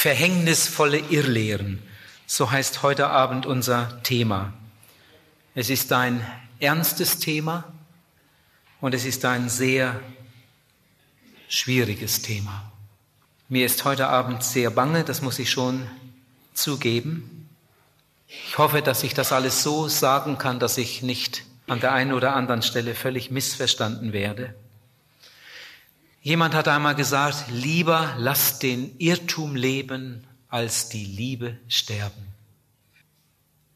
Verhängnisvolle Irrlehren. So heißt heute Abend unser Thema. Es ist ein ernstes Thema und es ist ein sehr schwieriges Thema. Mir ist heute Abend sehr bange, das muss ich schon zugeben. Ich hoffe, dass ich das alles so sagen kann, dass ich nicht an der einen oder anderen Stelle völlig missverstanden werde. Jemand hat einmal gesagt, lieber lasst den Irrtum leben, als die Liebe sterben.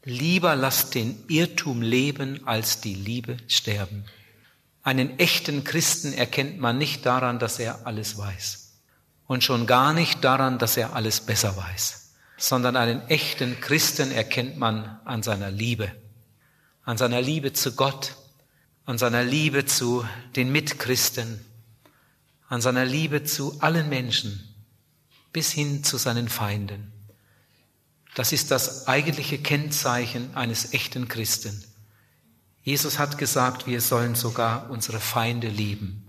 Lieber lasst den Irrtum leben, als die Liebe sterben. Einen echten Christen erkennt man nicht daran, dass er alles weiß. Und schon gar nicht daran, dass er alles besser weiß. Sondern einen echten Christen erkennt man an seiner Liebe. An seiner Liebe zu Gott, an seiner Liebe zu den Mitchristen, an seiner Liebe zu allen Menschen bis hin zu seinen Feinden. Das ist das eigentliche Kennzeichen eines echten Christen. Jesus hat gesagt, wir sollen sogar unsere Feinde lieben.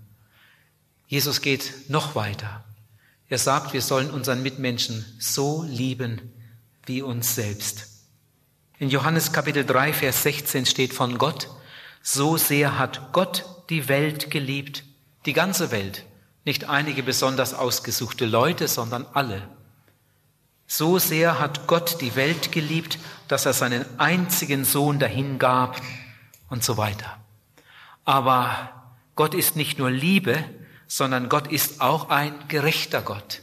Jesus geht noch weiter. Er sagt, wir sollen unseren Mitmenschen so lieben wie uns selbst. In Johannes Kapitel 3, Vers 16 steht von Gott, so sehr hat Gott die Welt geliebt, die ganze Welt, nicht einige besonders ausgesuchte Leute, sondern alle. So sehr hat Gott die Welt geliebt, dass er seinen einzigen Sohn dahingab und so weiter. Aber Gott ist nicht nur Liebe, sondern Gott ist auch ein gerechter Gott.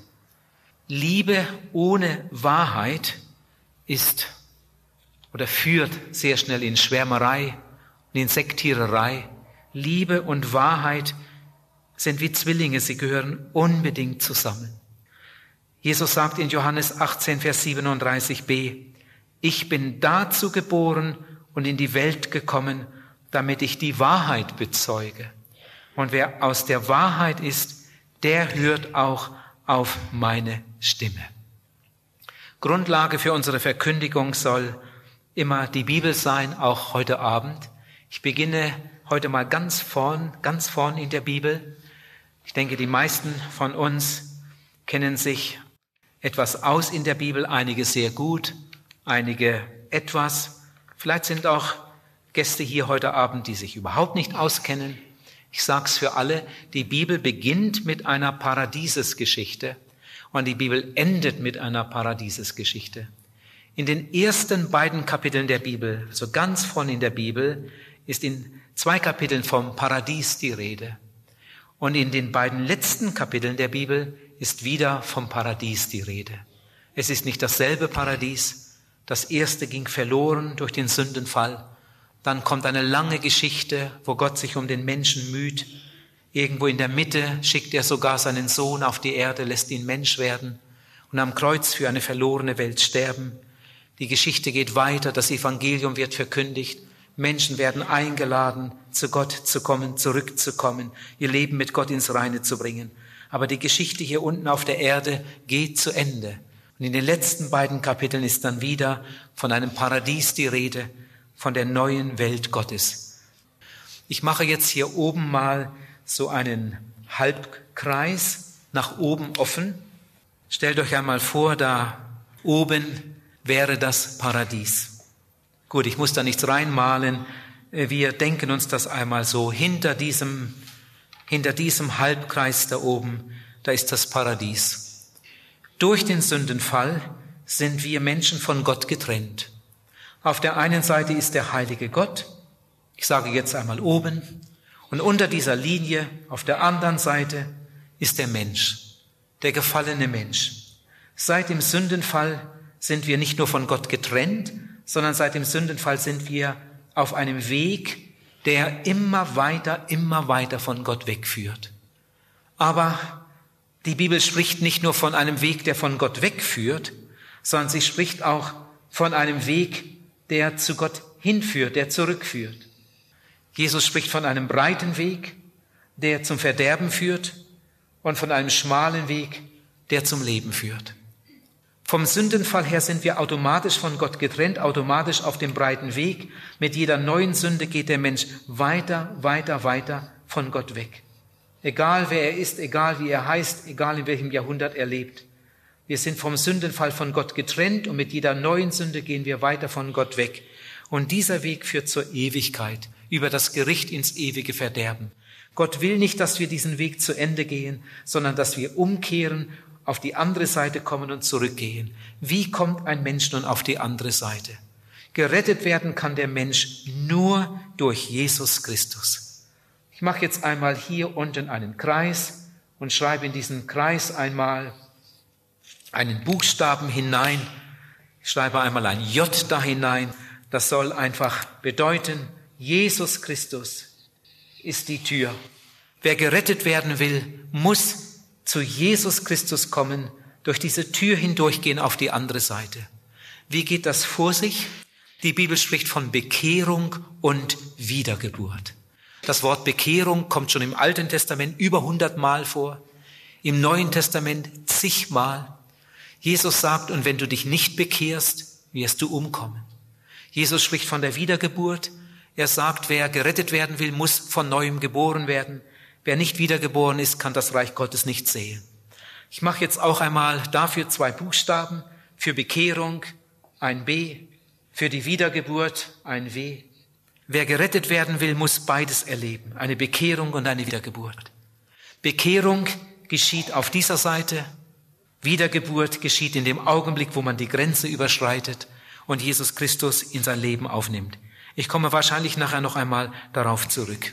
Liebe ohne Wahrheit ist oder führt sehr schnell in Schwärmerei und in Sektiererei. Liebe und Wahrheit sind wie Zwillinge, sie gehören unbedingt zusammen. Jesus sagt in Johannes 18, Vers 37b, ich bin dazu geboren und in die Welt gekommen, damit ich die Wahrheit bezeuge. Und wer aus der Wahrheit ist, der hört auch auf meine Stimme. Grundlage für unsere Verkündigung soll immer die Bibel sein, auch heute Abend. Ich beginne heute mal ganz vorn, ganz vorn in der Bibel. Ich denke, die meisten von uns kennen sich etwas aus in der Bibel, einige sehr gut, einige etwas. Vielleicht sind auch Gäste hier heute Abend, die sich überhaupt nicht auskennen. Ich sage es für alle, die Bibel beginnt mit einer Paradiesesgeschichte und die Bibel endet mit einer Paradiesesgeschichte. In den ersten beiden Kapiteln der Bibel, so ganz vorne in der Bibel, ist in zwei Kapiteln vom Paradies die Rede. Und in den beiden letzten Kapiteln der Bibel ist wieder vom Paradies die Rede. Es ist nicht dasselbe Paradies. Das erste ging verloren durch den Sündenfall. Dann kommt eine lange Geschichte, wo Gott sich um den Menschen müht. Irgendwo in der Mitte schickt er sogar seinen Sohn auf die Erde, lässt ihn Mensch werden und am Kreuz für eine verlorene Welt sterben. Die Geschichte geht weiter, das Evangelium wird verkündigt Menschen werden eingeladen, zu Gott zu kommen, zurückzukommen, ihr Leben mit Gott ins Reine zu bringen. Aber die Geschichte hier unten auf der Erde geht zu Ende. Und in den letzten beiden Kapiteln ist dann wieder von einem Paradies die Rede, von der neuen Welt Gottes. Ich mache jetzt hier oben mal so einen Halbkreis nach oben offen. Stellt euch einmal vor, da oben wäre das Paradies. Gut, ich muss da nichts reinmalen. Äh, wir denken uns das einmal so. Hinter diesem, hinter diesem Halbkreis da oben, da ist das Paradies. Durch den Sündenfall sind wir Menschen von Gott getrennt. Auf der einen Seite ist der heilige Gott. Ich sage jetzt einmal oben. Und unter dieser Linie, auf der anderen Seite, ist der Mensch, der gefallene Mensch. Seit dem Sündenfall sind wir nicht nur von Gott getrennt, sondern seit dem Sündenfall sind wir auf einem Weg, der immer weiter, immer weiter von Gott wegführt. Aber die Bibel spricht nicht nur von einem Weg, der von Gott wegführt, sondern sie spricht auch von einem Weg, der zu Gott hinführt, der zurückführt. Jesus spricht von einem breiten Weg, der zum Verderben führt und von einem schmalen Weg, der zum Leben führt. Vom Sündenfall her sind wir automatisch von Gott getrennt, automatisch auf dem breiten Weg. Mit jeder neuen Sünde geht der Mensch weiter, weiter, weiter von Gott weg. Egal wer er ist, egal wie er heißt, egal in welchem Jahrhundert er lebt. Wir sind vom Sündenfall von Gott getrennt und mit jeder neuen Sünde gehen wir weiter von Gott weg. Und dieser Weg führt zur Ewigkeit, über das Gericht ins ewige Verderben. Gott will nicht, dass wir diesen Weg zu Ende gehen, sondern dass wir umkehren, auf die andere Seite kommen und zurückgehen. Wie kommt ein Mensch nun auf die andere Seite? Gerettet werden kann der Mensch nur durch Jesus Christus. Ich mache jetzt einmal hier unten einen Kreis und schreibe in diesen Kreis einmal einen Buchstaben hinein. Ich schreibe einmal ein J da hinein. Das soll einfach bedeuten, Jesus Christus ist die Tür. Wer gerettet werden will, muss zu Jesus Christus kommen, durch diese Tür hindurchgehen auf die andere Seite. Wie geht das vor sich? Die Bibel spricht von Bekehrung und Wiedergeburt. Das Wort Bekehrung kommt schon im Alten Testament über hundertmal vor, im Neuen Testament zigmal. Jesus sagt, und wenn du dich nicht bekehrst, wirst du umkommen. Jesus spricht von der Wiedergeburt. Er sagt, wer gerettet werden will, muss von neuem geboren werden. Wer nicht wiedergeboren ist, kann das Reich Gottes nicht sehen. Ich mache jetzt auch einmal dafür zwei Buchstaben. Für Bekehrung ein B, für die Wiedergeburt ein W. Wer gerettet werden will, muss beides erleben, eine Bekehrung und eine Wiedergeburt. Bekehrung geschieht auf dieser Seite, Wiedergeburt geschieht in dem Augenblick, wo man die Grenze überschreitet und Jesus Christus in sein Leben aufnimmt. Ich komme wahrscheinlich nachher noch einmal darauf zurück.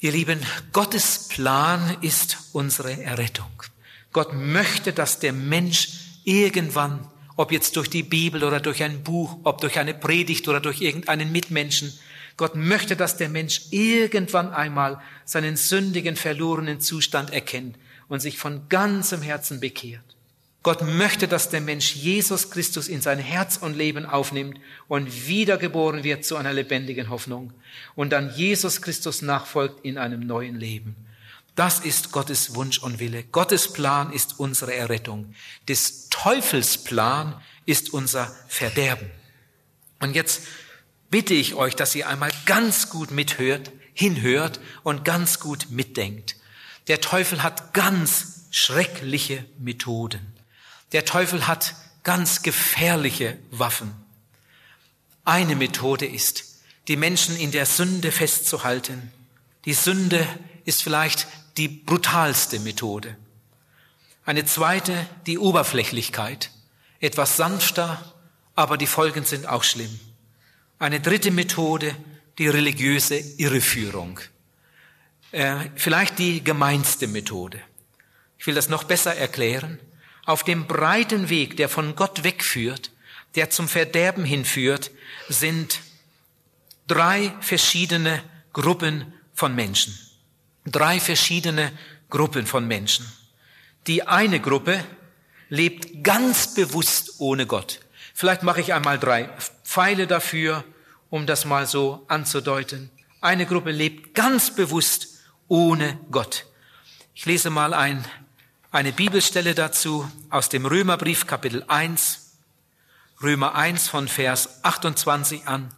Ihr Lieben, Gottes Plan ist unsere Errettung. Gott möchte, dass der Mensch irgendwann ob jetzt durch die Bibel oder durch ein Buch, ob durch eine Predigt oder durch irgendeinen Mitmenschen. Gott möchte, dass der Mensch irgendwann einmal seinen sündigen, verlorenen Zustand erkennt und sich von ganzem Herzen bekehrt. Gott möchte, dass der Mensch Jesus Christus in sein Herz und Leben aufnimmt und wiedergeboren wird zu einer lebendigen Hoffnung und dann Jesus Christus nachfolgt in einem neuen Leben. Das ist Gottes Wunsch und Wille. Gottes Plan ist unsere Errettung. Des Teufels Plan ist unser Verderben. Und jetzt bitte ich euch, dass ihr einmal ganz gut mithört, hinhört und ganz gut mitdenkt. Der Teufel hat ganz schreckliche Methoden. Der Teufel hat ganz gefährliche Waffen. Eine Methode ist, die Menschen in der Sünde festzuhalten. Die Sünde ist vielleicht die brutalste Methode. Eine zweite, die Oberflächlichkeit, etwas sanfter, aber die Folgen sind auch schlimm. Eine dritte Methode, die religiöse Irreführung. Äh, vielleicht die gemeinste Methode. Ich will das noch besser erklären. Auf dem breiten Weg, der von Gott wegführt, der zum Verderben hinführt, sind drei verschiedene Gruppen von Menschen drei verschiedene Gruppen von Menschen. Die eine Gruppe lebt ganz bewusst ohne Gott. Vielleicht mache ich einmal drei Pfeile dafür, um das mal so anzudeuten. Eine Gruppe lebt ganz bewusst ohne Gott. Ich lese mal ein, eine Bibelstelle dazu aus dem Römerbrief Kapitel 1, Römer 1 von Vers 28 an.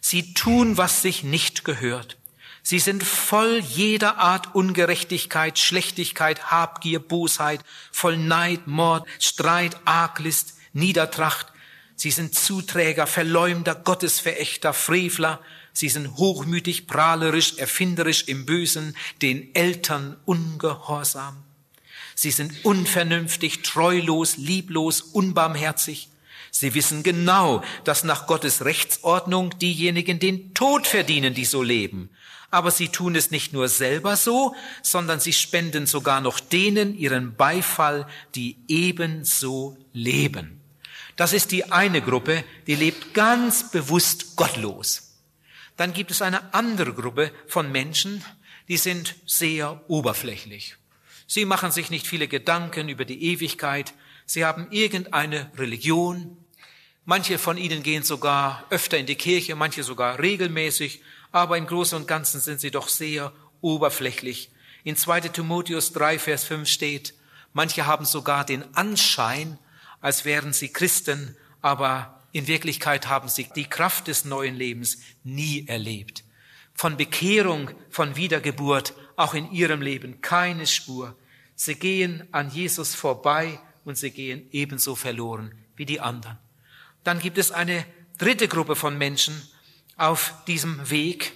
Sie tun, was sich nicht gehört Sie sind voll jeder Art Ungerechtigkeit, Schlechtigkeit, Habgier, Bosheit, voll Neid, Mord, Streit, Arglist, Niedertracht. Sie sind Zuträger, Verleumder, Gottesverächter, Frevler. Sie sind hochmütig, prahlerisch, erfinderisch im Bösen, den Eltern ungehorsam. Sie sind unvernünftig, treulos, lieblos, unbarmherzig. Sie wissen genau, dass nach Gottes Rechtsordnung diejenigen den Tod verdienen, die so leben aber sie tun es nicht nur selber so, sondern sie spenden sogar noch denen ihren Beifall, die ebenso leben. Das ist die eine Gruppe, die lebt ganz bewusst gottlos. Dann gibt es eine andere Gruppe von Menschen, die sind sehr oberflächlich. Sie machen sich nicht viele Gedanken über die Ewigkeit. Sie haben irgendeine Religion. Manche von ihnen gehen sogar öfter in die Kirche, manche sogar regelmäßig aber im Großen und Ganzen sind sie doch sehr oberflächlich. In 2 Timotheus 3, Vers 5 steht, manche haben sogar den Anschein, als wären sie Christen, aber in Wirklichkeit haben sie die Kraft des neuen Lebens nie erlebt. Von Bekehrung, von Wiedergeburt, auch in ihrem Leben keine Spur. Sie gehen an Jesus vorbei und sie gehen ebenso verloren wie die anderen. Dann gibt es eine dritte Gruppe von Menschen auf diesem Weg.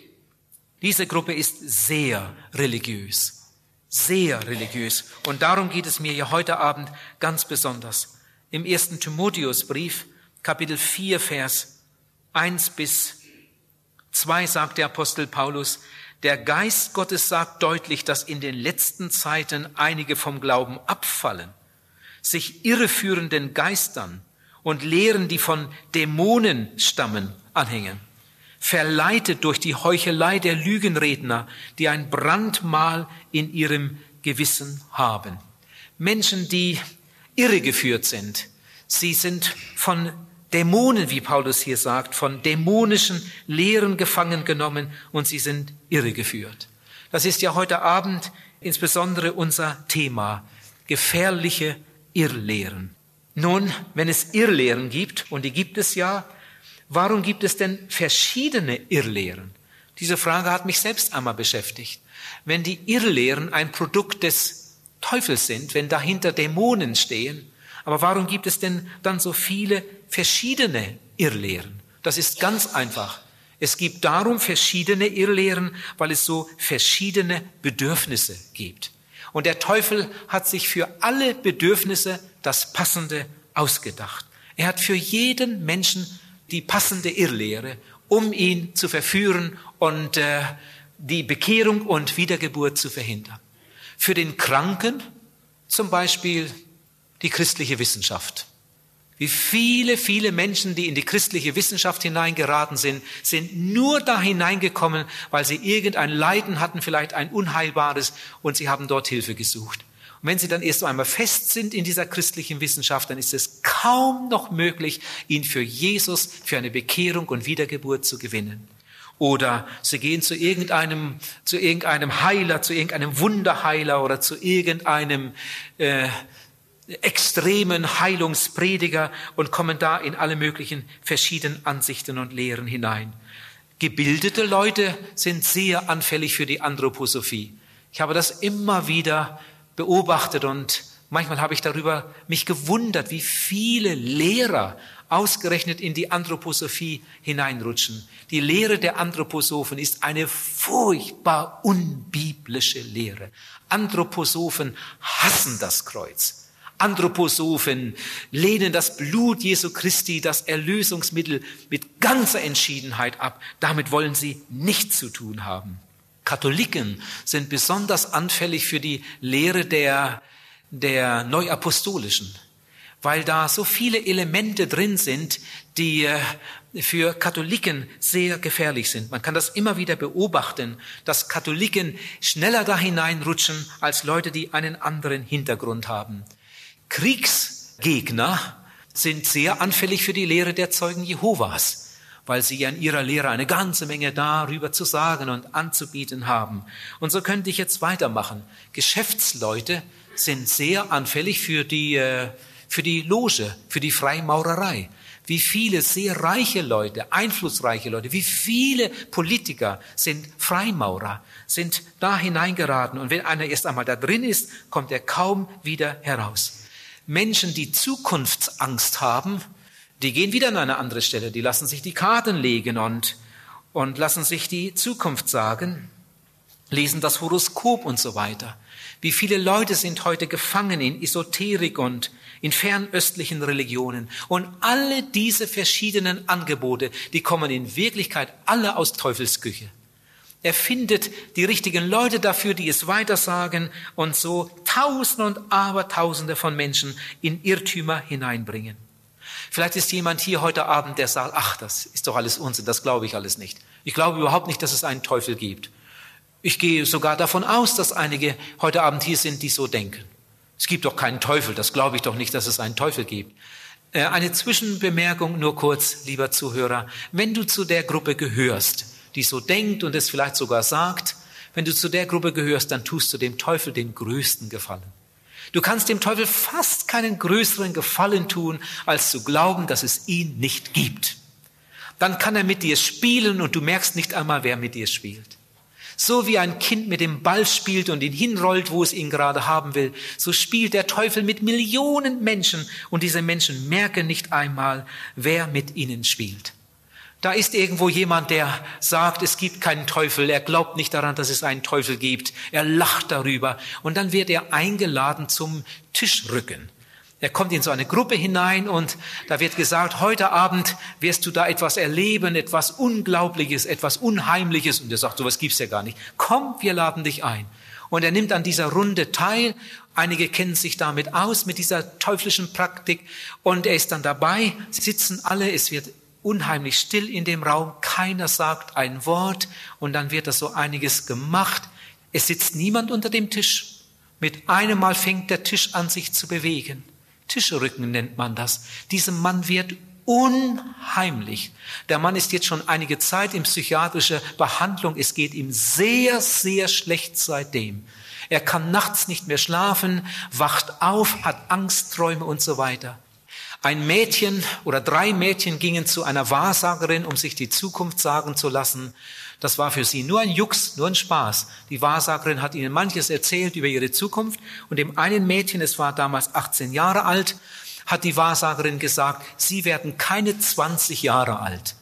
Diese Gruppe ist sehr religiös, sehr religiös. Und darum geht es mir ja heute Abend ganz besonders. Im ersten Timotheusbrief, Kapitel 4, Vers 1 bis 2 sagt der Apostel Paulus, der Geist Gottes sagt deutlich, dass in den letzten Zeiten einige vom Glauben abfallen, sich irreführenden Geistern und Lehren, die von Dämonen stammen, anhängen, verleitet durch die Heuchelei der Lügenredner, die ein Brandmal in ihrem Gewissen haben. Menschen, die irregeführt sind. Sie sind von Dämonen, wie Paulus hier sagt, von dämonischen Lehren gefangen genommen und sie sind irregeführt. Das ist ja heute Abend insbesondere unser Thema, gefährliche Irrlehren. Nun, wenn es Irrlehren gibt, und die gibt es ja, warum gibt es denn verschiedene Irrlehren? Diese Frage hat mich selbst einmal beschäftigt. Wenn die Irrlehren ein Produkt des Teufels sind, wenn dahinter Dämonen stehen, aber warum gibt es denn dann so viele verschiedene Irrlehren? Das ist ganz einfach. Es gibt darum verschiedene Irrlehren, weil es so verschiedene Bedürfnisse gibt. Und der Teufel hat sich für alle Bedürfnisse das Passende ausgedacht. Er hat für jeden Menschen die passende Irrlehre, um ihn zu verführen und äh, die Bekehrung und Wiedergeburt zu verhindern. Für den Kranken zum Beispiel die christliche Wissenschaft. Wie viele, viele Menschen, die in die christliche Wissenschaft hineingeraten sind, sind nur da hineingekommen, weil sie irgendein Leiden hatten, vielleicht ein unheilbares, und sie haben dort Hilfe gesucht. Und wenn sie dann erst einmal fest sind in dieser christlichen Wissenschaft, dann ist es kaum noch möglich, ihn für Jesus, für eine Bekehrung und Wiedergeburt zu gewinnen. Oder sie gehen zu irgendeinem, zu irgendeinem Heiler, zu irgendeinem Wunderheiler oder zu irgendeinem äh, extremen Heilungsprediger und kommen da in alle möglichen verschiedenen Ansichten und Lehren hinein. Gebildete Leute sind sehr anfällig für die Anthroposophie. Ich habe das immer wieder beobachtet und manchmal habe ich darüber mich gewundert, wie viele Lehrer ausgerechnet in die Anthroposophie hineinrutschen. Die Lehre der Anthroposophen ist eine furchtbar unbiblische Lehre. Anthroposophen hassen das Kreuz. Anthroposophen lehnen das Blut Jesu Christi, das Erlösungsmittel, mit ganzer Entschiedenheit ab. Damit wollen sie nichts zu tun haben. Katholiken sind besonders anfällig für die Lehre der, der Neuapostolischen, weil da so viele Elemente drin sind, die äh, für Katholiken sehr gefährlich sind. Man kann das immer wieder beobachten, dass Katholiken schneller da hineinrutschen als Leute, die einen anderen Hintergrund haben. Kriegsgegner sind sehr anfällig für die Lehre der Zeugen Jehovas, weil sie ja in ihrer Lehre eine ganze Menge darüber zu sagen und anzubieten haben. Und so könnte ich jetzt weitermachen. Geschäftsleute sind sehr anfällig für die, äh, für die Loge, für die Freimaurerei. Wie viele sehr reiche Leute, einflussreiche Leute, wie viele Politiker sind Freimaurer, sind da hineingeraten. Und wenn einer erst einmal da drin ist, kommt er kaum wieder heraus. Menschen, die Zukunftsangst haben, die gehen wieder an eine andere Stelle, die lassen sich die Karten legen und, und lassen sich die Zukunft sagen, lesen das Horoskop und so weiter. Wie viele Leute sind heute gefangen in Esoterik und in fernöstlichen Religionen. Und alle diese verschiedenen Angebote, die kommen in Wirklichkeit alle aus Teufelsküche. Er findet die richtigen Leute dafür, die es weitersagen und so Tausende und Abertausende von Menschen in Irrtümer hineinbringen. Vielleicht ist jemand hier heute Abend, der sagt, ach, das ist doch alles Unsinn, das glaube ich alles nicht. Ich glaube überhaupt nicht, dass es einen Teufel gibt. Ich gehe sogar davon aus, dass einige heute Abend hier sind, die so denken. Es gibt doch keinen Teufel, das glaube ich doch nicht, dass es einen Teufel gibt. Äh, eine Zwischenbemerkung nur kurz, lieber Zuhörer. Wenn du zu der Gruppe gehörst, die so denkt und es vielleicht sogar sagt, wenn du zu der Gruppe gehörst, dann tust du dem Teufel den größten Gefallen. Du kannst dem Teufel fast keinen größeren Gefallen tun, als zu glauben, dass es ihn nicht gibt. Dann kann er mit dir spielen und du merkst nicht einmal, wer mit dir spielt. So wie ein Kind mit dem Ball spielt und ihn hinrollt, wo es ihn gerade haben will, so spielt der Teufel mit Millionen Menschen und diese Menschen merken nicht einmal, wer mit ihnen spielt. Da ist irgendwo jemand, der sagt, es gibt keinen Teufel, er glaubt nicht daran, dass es einen Teufel gibt, er lacht darüber und dann wird er eingeladen zum Tischrücken. Er kommt in so eine Gruppe hinein und da wird gesagt, heute Abend wirst du da etwas erleben, etwas Unglaubliches, etwas Unheimliches. Und er sagt, sowas gibt's ja gar nicht. Komm, wir laden dich ein. Und er nimmt an dieser Runde teil. Einige kennen sich damit aus, mit dieser teuflischen Praktik. Und er ist dann dabei, Sie sitzen alle, es wird unheimlich still in dem Raum, keiner sagt ein Wort und dann wird das so einiges gemacht. Es sitzt niemand unter dem Tisch. Mit einem Mal fängt der Tisch an, sich zu bewegen. Tischrücken nennt man das. Diesem Mann wird unheimlich. Der Mann ist jetzt schon einige Zeit in psychiatrischer Behandlung. Es geht ihm sehr, sehr schlecht seitdem. Er kann nachts nicht mehr schlafen, wacht auf, hat Angstträume und so weiter. Ein Mädchen oder drei Mädchen gingen zu einer Wahrsagerin, um sich die Zukunft sagen zu lassen. Das war für sie nur ein Jux, nur ein Spaß. Die Wahrsagerin hat ihnen manches erzählt über ihre Zukunft und dem einen Mädchen, es war damals 18 Jahre alt, hat die Wahrsagerin gesagt, sie werden keine 20 Jahre alt.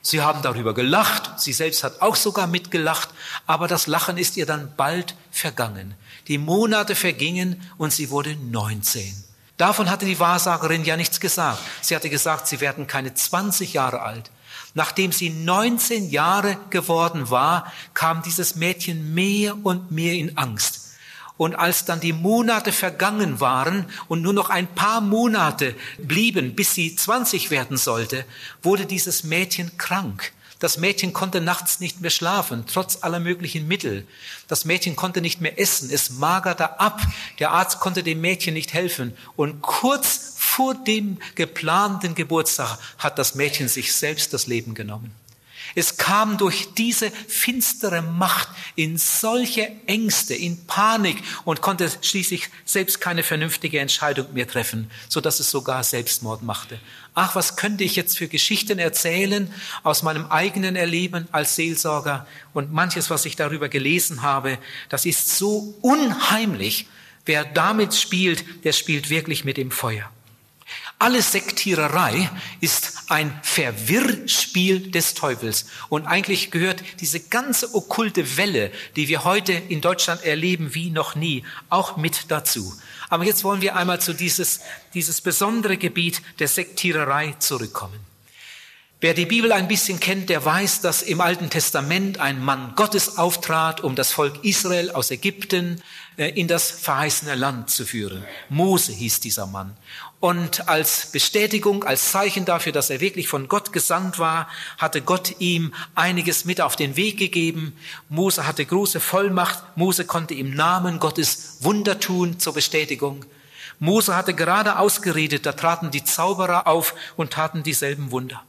Sie haben darüber gelacht, sie selbst hat auch sogar mitgelacht, aber das Lachen ist ihr dann bald vergangen. Die Monate vergingen und sie wurde 19. Davon hatte die Wahrsagerin ja nichts gesagt. Sie hatte gesagt, sie werden keine 20 Jahre alt. Nachdem sie 19 Jahre geworden war, kam dieses Mädchen mehr und mehr in Angst. Und als dann die Monate vergangen waren und nur noch ein paar Monate blieben, bis sie 20 werden sollte, wurde dieses Mädchen krank. Das Mädchen konnte nachts nicht mehr schlafen, trotz aller möglichen Mittel. Das Mädchen konnte nicht mehr essen, es magerte ab. Der Arzt konnte dem Mädchen nicht helfen. Und kurz vor dem geplanten Geburtstag hat das Mädchen sich selbst das Leben genommen. Es kam durch diese finstere Macht in solche Ängste, in Panik und konnte schließlich selbst keine vernünftige Entscheidung mehr treffen, so dass es sogar Selbstmord machte. Ach, was könnte ich jetzt für Geschichten erzählen aus meinem eigenen Erleben als Seelsorger und manches, was ich darüber gelesen habe, das ist so unheimlich. Wer damit spielt, der spielt wirklich mit dem Feuer. Alle Sektiererei ist ein Verwirrspiel des Teufels. Und eigentlich gehört diese ganze okkulte Welle, die wir heute in Deutschland erleben wie noch nie, auch mit dazu. Aber jetzt wollen wir einmal zu dieses, dieses besondere Gebiet der Sektiererei zurückkommen. Wer die Bibel ein bisschen kennt, der weiß, dass im Alten Testament ein Mann Gottes auftrat, um das Volk Israel aus Ägypten äh, in das verheißene Land zu führen. Mose hieß dieser Mann. Und als Bestätigung, als Zeichen dafür, dass er wirklich von Gott gesandt war, hatte Gott ihm einiges mit auf den Weg gegeben. Mose hatte große Vollmacht. Mose konnte im Namen Gottes Wunder tun zur Bestätigung. Mose hatte gerade ausgeredet, da traten die Zauberer auf und taten dieselben Wunder.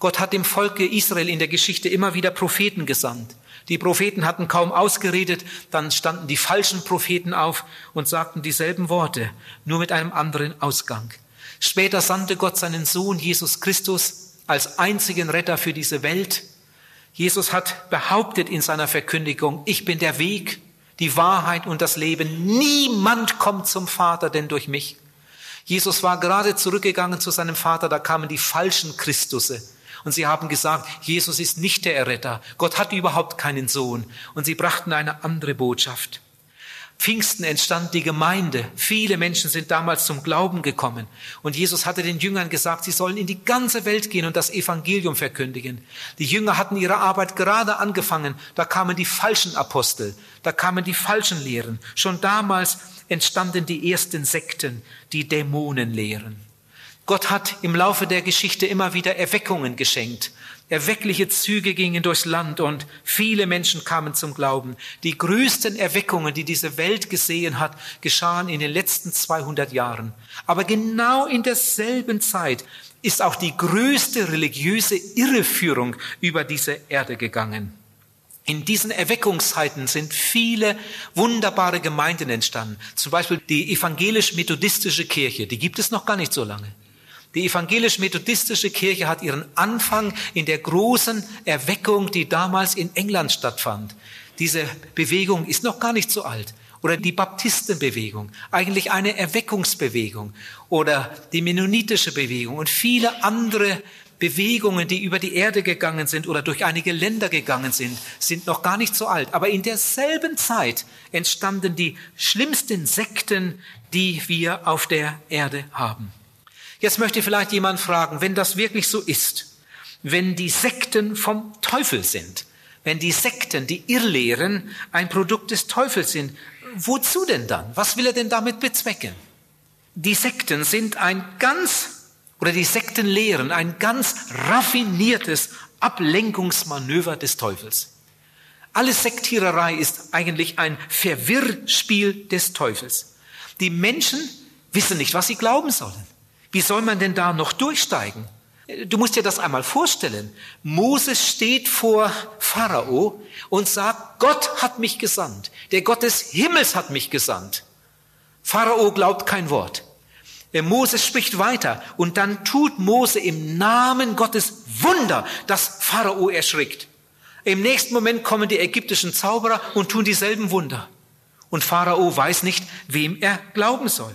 Gott hat dem Volke Israel in der Geschichte immer wieder Propheten gesandt. Die Propheten hatten kaum ausgeredet, dann standen die falschen Propheten auf und sagten dieselben Worte, nur mit einem anderen Ausgang. Später sandte Gott seinen Sohn Jesus Christus als einzigen Retter für diese Welt. Jesus hat behauptet in seiner Verkündigung, ich bin der Weg, die Wahrheit und das Leben. Niemand kommt zum Vater denn durch mich. Jesus war gerade zurückgegangen zu seinem Vater, da kamen die falschen Christusse und sie haben gesagt, Jesus ist nicht der Erretter. Gott hat überhaupt keinen Sohn. Und sie brachten eine andere Botschaft. Pfingsten entstand die Gemeinde. Viele Menschen sind damals zum Glauben gekommen. Und Jesus hatte den Jüngern gesagt, sie sollen in die ganze Welt gehen und das Evangelium verkündigen. Die Jünger hatten ihre Arbeit gerade angefangen. Da kamen die falschen Apostel. Da kamen die falschen Lehren. Schon damals entstanden die ersten Sekten, die Dämonen lehren. Gott hat im Laufe der Geschichte immer wieder Erweckungen geschenkt. Erweckliche Züge gingen durchs Land und viele Menschen kamen zum Glauben. Die größten Erweckungen, die diese Welt gesehen hat, geschahen in den letzten 200 Jahren. Aber genau in derselben Zeit ist auch die größte religiöse Irreführung über diese Erde gegangen. In diesen Erweckungszeiten sind viele wunderbare Gemeinden entstanden. Zum Beispiel die evangelisch-methodistische Kirche, die gibt es noch gar nicht so lange. Die evangelisch-methodistische Kirche hat ihren Anfang in der großen Erweckung, die damals in England stattfand. Diese Bewegung ist noch gar nicht so alt. Oder die Baptistenbewegung, eigentlich eine Erweckungsbewegung. Oder die mennonitische Bewegung und viele andere Bewegungen, die über die Erde gegangen sind oder durch einige Länder gegangen sind, sind noch gar nicht so alt. Aber in derselben Zeit entstanden die schlimmsten Sekten, die wir auf der Erde haben. Jetzt möchte vielleicht jemand fragen, wenn das wirklich so ist, wenn die Sekten vom Teufel sind, wenn die Sekten, die Irrlehren ein Produkt des Teufels sind, wozu denn dann? Was will er denn damit bezwecken? Die Sekten sind ein ganz, oder die Sektenlehren ein ganz raffiniertes Ablenkungsmanöver des Teufels. Alle Sektiererei ist eigentlich ein Verwirrspiel des Teufels. Die Menschen wissen nicht, was sie glauben sollen. Wie soll man denn da noch durchsteigen? Du musst dir das einmal vorstellen. Moses steht vor Pharao und sagt, Gott hat mich gesandt. Der Gott des Himmels hat mich gesandt. Pharao glaubt kein Wort. Der Moses spricht weiter und dann tut Mose im Namen Gottes Wunder, dass Pharao erschrickt. Im nächsten Moment kommen die ägyptischen Zauberer und tun dieselben Wunder. Und Pharao weiß nicht, wem er glauben soll.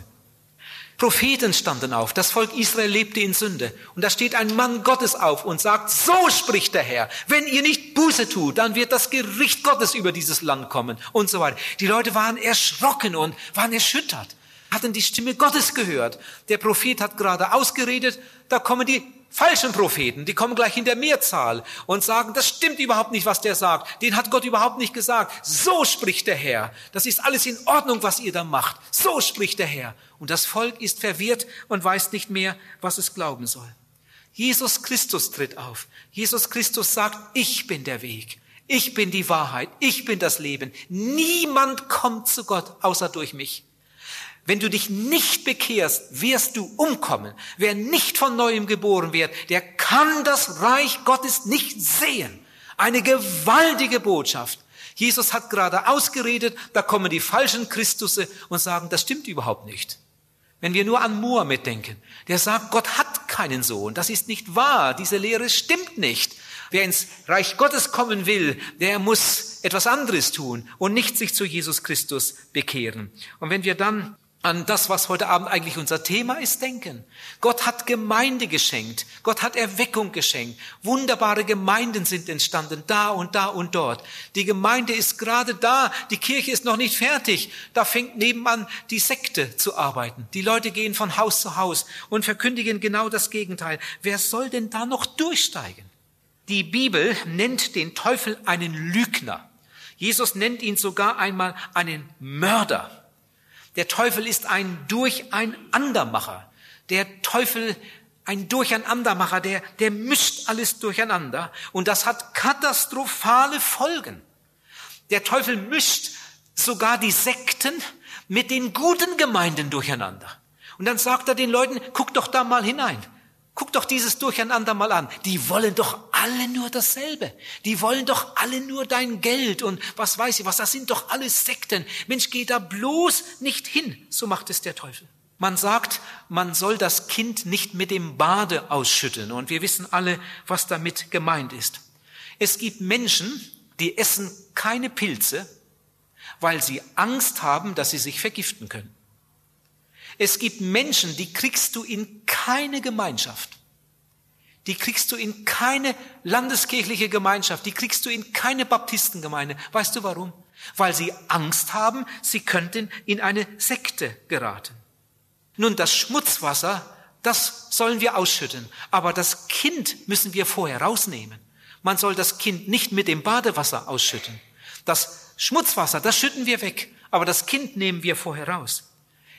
Propheten standen auf. Das Volk Israel lebte in Sünde. Und da steht ein Mann Gottes auf und sagt, so spricht der Herr. Wenn ihr nicht Buße tut, dann wird das Gericht Gottes über dieses Land kommen und so weiter. Die Leute waren erschrocken und waren erschüttert, hatten die Stimme Gottes gehört. Der Prophet hat gerade ausgeredet, da kommen die falschen Propheten, die kommen gleich in der Mehrzahl und sagen, das stimmt überhaupt nicht, was der sagt. Den hat Gott überhaupt nicht gesagt. So spricht der Herr. Das ist alles in Ordnung, was ihr da macht. So spricht der Herr. Und das Volk ist verwirrt und weiß nicht mehr, was es glauben soll. Jesus Christus tritt auf. Jesus Christus sagt, ich bin der Weg. Ich bin die Wahrheit. Ich bin das Leben. Niemand kommt zu Gott außer durch mich. Wenn du dich nicht bekehrst, wirst du umkommen. Wer nicht von neuem geboren wird, der kann das Reich Gottes nicht sehen. Eine gewaltige Botschaft. Jesus hat gerade ausgeredet, da kommen die falschen Christusse und sagen, das stimmt überhaupt nicht. Wenn wir nur an Mohammed denken, der sagt, Gott hat keinen Sohn. Das ist nicht wahr. Diese Lehre stimmt nicht. Wer ins Reich Gottes kommen will, der muss etwas anderes tun und nicht sich zu Jesus Christus bekehren. Und wenn wir dann an das, was heute Abend eigentlich unser Thema ist, denken. Gott hat Gemeinde geschenkt. Gott hat Erweckung geschenkt. Wunderbare Gemeinden sind entstanden, da und da und dort. Die Gemeinde ist gerade da. Die Kirche ist noch nicht fertig. Da fängt nebenan die Sekte zu arbeiten. Die Leute gehen von Haus zu Haus und verkündigen genau das Gegenteil. Wer soll denn da noch durchsteigen? Die Bibel nennt den Teufel einen Lügner. Jesus nennt ihn sogar einmal einen Mörder. Der Teufel ist ein Durcheinandermacher. Der Teufel ein Durcheinandermacher, der, der mischt alles durcheinander. Und das hat katastrophale Folgen. Der Teufel mischt sogar die Sekten mit den guten Gemeinden durcheinander. Und dann sagt er den Leuten, guck doch da mal hinein. Guck doch dieses Durcheinander mal an. Die wollen doch alle nur dasselbe. Die wollen doch alle nur dein Geld und was weiß ich was. Das sind doch alles Sekten. Mensch, geh da bloß nicht hin. So macht es der Teufel. Man sagt, man soll das Kind nicht mit dem Bade ausschütten. Und wir wissen alle, was damit gemeint ist. Es gibt Menschen, die essen keine Pilze, weil sie Angst haben, dass sie sich vergiften können. Es gibt Menschen, die kriegst du in keine Gemeinschaft. Die kriegst du in keine landeskirchliche Gemeinschaft. Die kriegst du in keine Baptistengemeinde. Weißt du warum? Weil sie Angst haben, sie könnten in eine Sekte geraten. Nun, das Schmutzwasser, das sollen wir ausschütten. Aber das Kind müssen wir vorher rausnehmen. Man soll das Kind nicht mit dem Badewasser ausschütten. Das Schmutzwasser, das schütten wir weg. Aber das Kind nehmen wir vorher raus.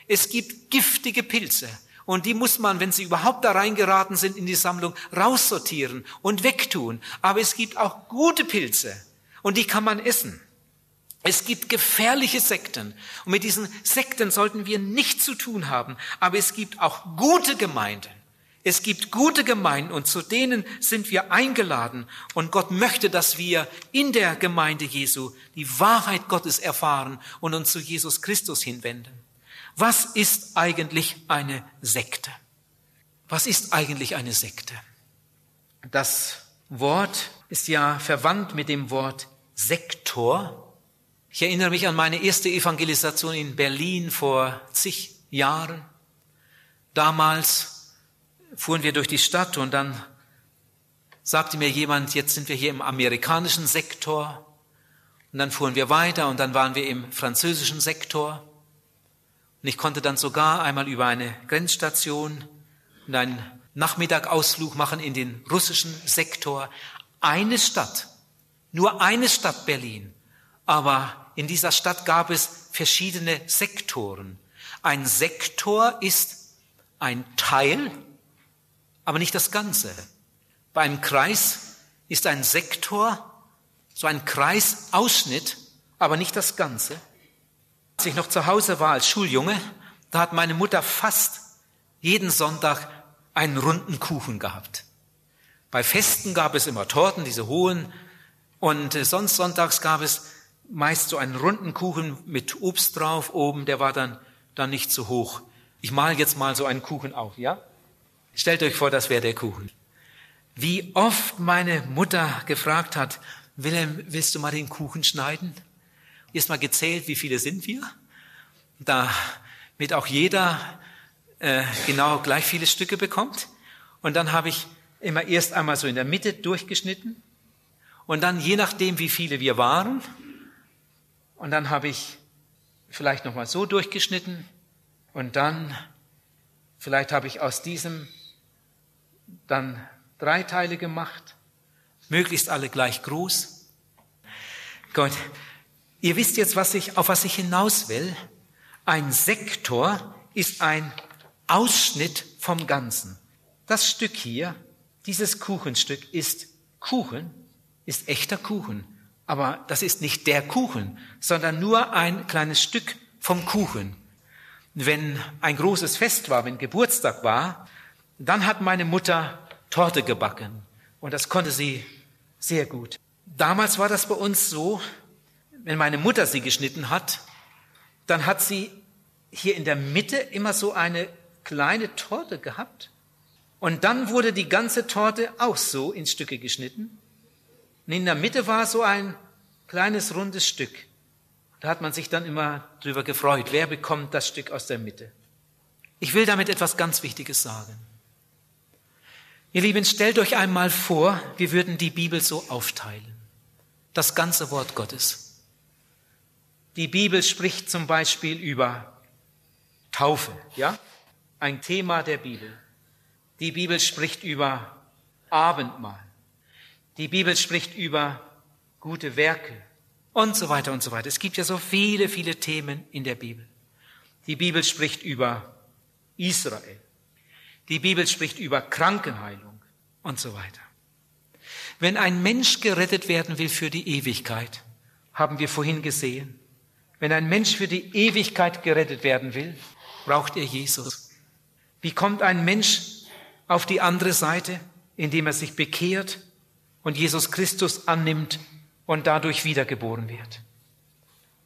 Es gibt giftige Pilze und die muss man, wenn sie überhaupt da reingeraten sind in die Sammlung, raussortieren und wegtun. Aber es gibt auch gute Pilze und die kann man essen. Es gibt gefährliche Sekten und mit diesen Sekten sollten wir nichts zu tun haben. Aber es gibt auch gute Gemeinden. Es gibt gute Gemeinden und zu denen sind wir eingeladen und Gott möchte, dass wir in der Gemeinde Jesu die Wahrheit Gottes erfahren und uns zu Jesus Christus hinwenden. Was ist eigentlich eine Sekte? Was ist eigentlich eine Sekte? Das Wort ist ja verwandt mit dem Wort Sektor. Ich erinnere mich an meine erste Evangelisation in Berlin vor zig Jahren. Damals fuhren wir durch die Stadt und dann sagte mir jemand, jetzt sind wir hier im amerikanischen Sektor. Und dann fuhren wir weiter und dann waren wir im französischen Sektor. Und ich konnte dann sogar einmal über eine Grenzstation und einen Nachmittagausflug machen in den russischen Sektor. Eine Stadt, nur eine Stadt Berlin. Aber in dieser Stadt gab es verschiedene Sektoren. Ein Sektor ist ein Teil, aber nicht das Ganze. Bei einem Kreis ist ein Sektor so ein Kreisausschnitt, aber nicht das Ganze. Als ich noch zu Hause war als Schuljunge, da hat meine Mutter fast jeden Sonntag einen runden Kuchen gehabt. Bei Festen gab es immer Torten, diese hohen, und äh, sonst sonntags gab es meist so einen runden Kuchen mit Obst drauf oben, der war dann, dann nicht so hoch. Ich mal jetzt mal so einen Kuchen auf, ja? Stellt euch vor, das wäre der Kuchen. Wie oft meine Mutter gefragt hat, Wilhelm, willst du mal den Kuchen schneiden? Erst mal gezählt, wie viele sind wir? Damit auch jeder äh, genau gleich viele Stücke bekommt. Und dann habe ich immer erst einmal so in der Mitte durchgeschnitten und dann je nachdem, wie viele wir waren. Und dann habe ich vielleicht nochmal so durchgeschnitten und dann vielleicht habe ich aus diesem dann drei Teile gemacht möglichst alle gleich groß. Gott, ihr wisst jetzt, was ich, auf was ich hinaus will. Ein Sektor ist ein Ausschnitt vom Ganzen. Das Stück hier, dieses Kuchenstück ist Kuchen, ist echter Kuchen. Aber das ist nicht der Kuchen, sondern nur ein kleines Stück vom Kuchen. Wenn ein großes Fest war, wenn Geburtstag war, dann hat meine Mutter Torte gebacken. Und das konnte sie sehr gut. Damals war das bei uns so, wenn meine Mutter sie geschnitten hat, dann hat sie hier in der Mitte immer so eine kleine Torte gehabt. Und dann wurde die ganze Torte auch so in Stücke geschnitten. Und in der Mitte war so ein kleines rundes Stück. Da hat man sich dann immer drüber gefreut, wer bekommt das Stück aus der Mitte. Ich will damit etwas ganz Wichtiges sagen. Ihr Lieben, stellt euch einmal vor, wir würden die Bibel so aufteilen. Das ganze Wort Gottes. Die Bibel spricht zum Beispiel über Taufe, ja? Ein Thema der Bibel. Die Bibel spricht über Abendmahl. Die Bibel spricht über gute Werke und so weiter und so weiter. Es gibt ja so viele, viele Themen in der Bibel. Die Bibel spricht über Israel. Die Bibel spricht über Krankenheilung und so weiter. Wenn ein Mensch gerettet werden will für die Ewigkeit, haben wir vorhin gesehen, wenn ein Mensch für die Ewigkeit gerettet werden will, braucht er Jesus. Wie kommt ein Mensch auf die andere Seite, indem er sich bekehrt und Jesus Christus annimmt und dadurch wiedergeboren wird?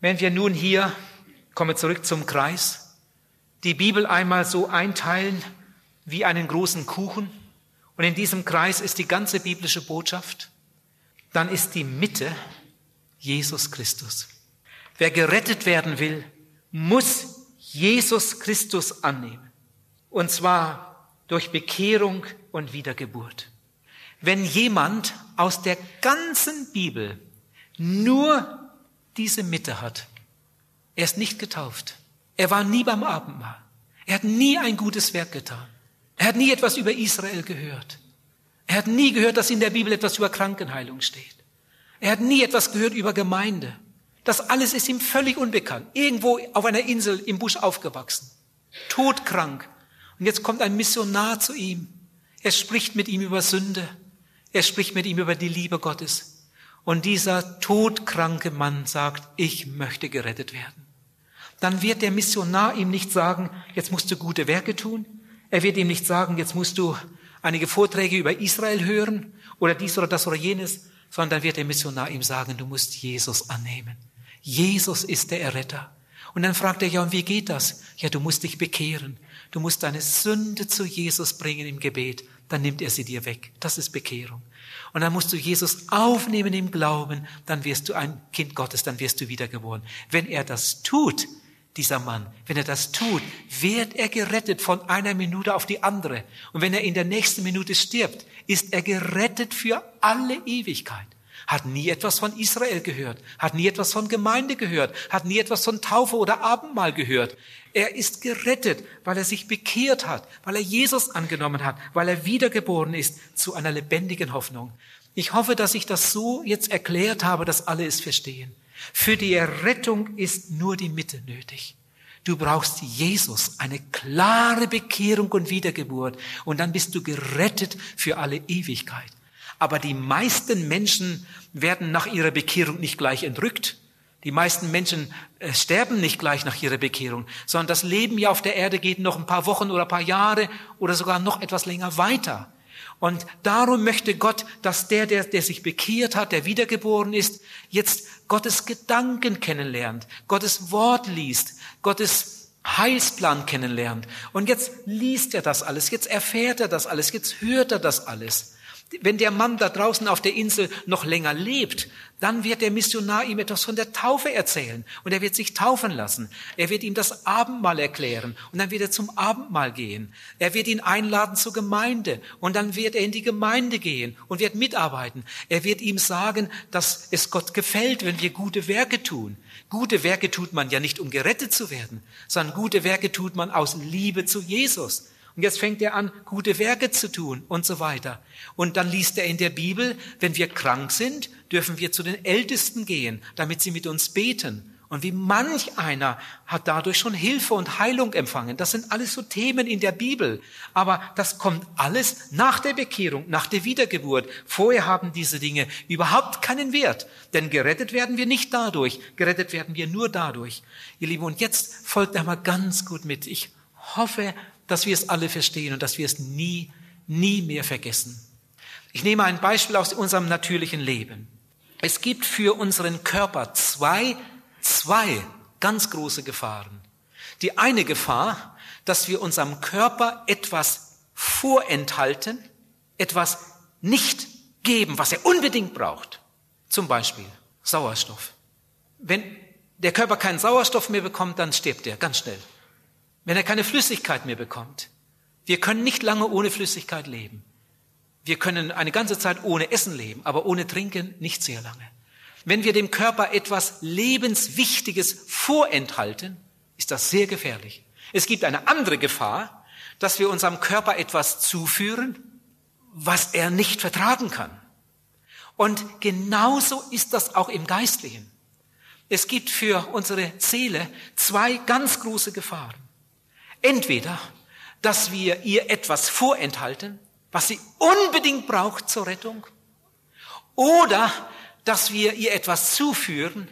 Wenn wir nun hier, komme zurück zum Kreis, die Bibel einmal so einteilen, wie einen großen Kuchen und in diesem Kreis ist die ganze biblische Botschaft, dann ist die Mitte Jesus Christus. Wer gerettet werden will, muss Jesus Christus annehmen. Und zwar durch Bekehrung und Wiedergeburt. Wenn jemand aus der ganzen Bibel nur diese Mitte hat, er ist nicht getauft. Er war nie beim Abendmahl. Er hat nie ein gutes Werk getan. Er hat nie etwas über Israel gehört. Er hat nie gehört, dass in der Bibel etwas über Krankenheilung steht. Er hat nie etwas gehört über Gemeinde. Das alles ist ihm völlig unbekannt. Irgendwo auf einer Insel im Busch aufgewachsen. Todkrank. Und jetzt kommt ein Missionar zu ihm. Er spricht mit ihm über Sünde. Er spricht mit ihm über die Liebe Gottes. Und dieser todkranke Mann sagt, ich möchte gerettet werden. Dann wird der Missionar ihm nicht sagen, jetzt musst du gute Werke tun. Er wird ihm nicht sagen, jetzt musst du einige Vorträge über Israel hören oder dies oder das oder jenes, sondern dann wird der Missionar ihm sagen, du musst Jesus annehmen. Jesus ist der Erretter. Und dann fragt er, ja, und wie geht das? Ja, du musst dich bekehren. Du musst deine Sünde zu Jesus bringen im Gebet. Dann nimmt er sie dir weg. Das ist Bekehrung. Und dann musst du Jesus aufnehmen im Glauben. Dann wirst du ein Kind Gottes. Dann wirst du wiedergeboren. Wenn er das tut, dieser Mann, wenn er das tut, wird er gerettet von einer Minute auf die andere. Und wenn er in der nächsten Minute stirbt, ist er gerettet für alle Ewigkeit hat nie etwas von Israel gehört, hat nie etwas von Gemeinde gehört, hat nie etwas von Taufe oder Abendmahl gehört. Er ist gerettet, weil er sich bekehrt hat, weil er Jesus angenommen hat, weil er wiedergeboren ist zu einer lebendigen Hoffnung. Ich hoffe, dass ich das so jetzt erklärt habe, dass alle es verstehen. Für die Errettung ist nur die Mitte nötig. Du brauchst Jesus, eine klare Bekehrung und Wiedergeburt, und dann bist du gerettet für alle Ewigkeit. Aber die meisten Menschen werden nach ihrer Bekehrung nicht gleich entrückt. Die meisten Menschen äh, sterben nicht gleich nach ihrer Bekehrung, sondern das Leben hier auf der Erde geht noch ein paar Wochen oder ein paar Jahre oder sogar noch etwas länger weiter. Und darum möchte Gott, dass der, der, der sich bekehrt hat, der wiedergeboren ist, jetzt Gottes Gedanken kennenlernt, Gottes Wort liest, Gottes Heilsplan kennenlernt. Und jetzt liest er das alles, jetzt erfährt er das alles, jetzt hört er das alles. Wenn der Mann da draußen auf der Insel noch länger lebt, dann wird der Missionar ihm etwas von der Taufe erzählen und er wird sich taufen lassen. Er wird ihm das Abendmahl erklären und dann wird er zum Abendmahl gehen. Er wird ihn einladen zur Gemeinde und dann wird er in die Gemeinde gehen und wird mitarbeiten. Er wird ihm sagen, dass es Gott gefällt, wenn wir gute Werke tun. Gute Werke tut man ja nicht, um gerettet zu werden, sondern gute Werke tut man aus Liebe zu Jesus. Und jetzt fängt er an, gute Werke zu tun und so weiter. Und dann liest er in der Bibel, wenn wir krank sind, dürfen wir zu den Ältesten gehen, damit sie mit uns beten. Und wie manch einer hat dadurch schon Hilfe und Heilung empfangen. Das sind alles so Themen in der Bibel. Aber das kommt alles nach der Bekehrung, nach der Wiedergeburt. Vorher haben diese Dinge überhaupt keinen Wert. Denn gerettet werden wir nicht dadurch. Gerettet werden wir nur dadurch. Ihr Lieben, und jetzt folgt einmal ganz gut mit. Ich hoffe, dass wir es alle verstehen und dass wir es nie, nie mehr vergessen. Ich nehme ein Beispiel aus unserem natürlichen Leben. Es gibt für unseren Körper zwei, zwei ganz große Gefahren. Die eine Gefahr, dass wir unserem Körper etwas vorenthalten, etwas nicht geben, was er unbedingt braucht. Zum Beispiel Sauerstoff. Wenn der Körper keinen Sauerstoff mehr bekommt, dann stirbt er ganz schnell wenn er keine Flüssigkeit mehr bekommt. Wir können nicht lange ohne Flüssigkeit leben. Wir können eine ganze Zeit ohne Essen leben, aber ohne Trinken nicht sehr lange. Wenn wir dem Körper etwas Lebenswichtiges vorenthalten, ist das sehr gefährlich. Es gibt eine andere Gefahr, dass wir unserem Körper etwas zuführen, was er nicht vertragen kann. Und genauso ist das auch im Geistlichen. Es gibt für unsere Seele zwei ganz große Gefahren. Entweder, dass wir ihr etwas vorenthalten, was sie unbedingt braucht zur Rettung, oder dass wir ihr etwas zuführen,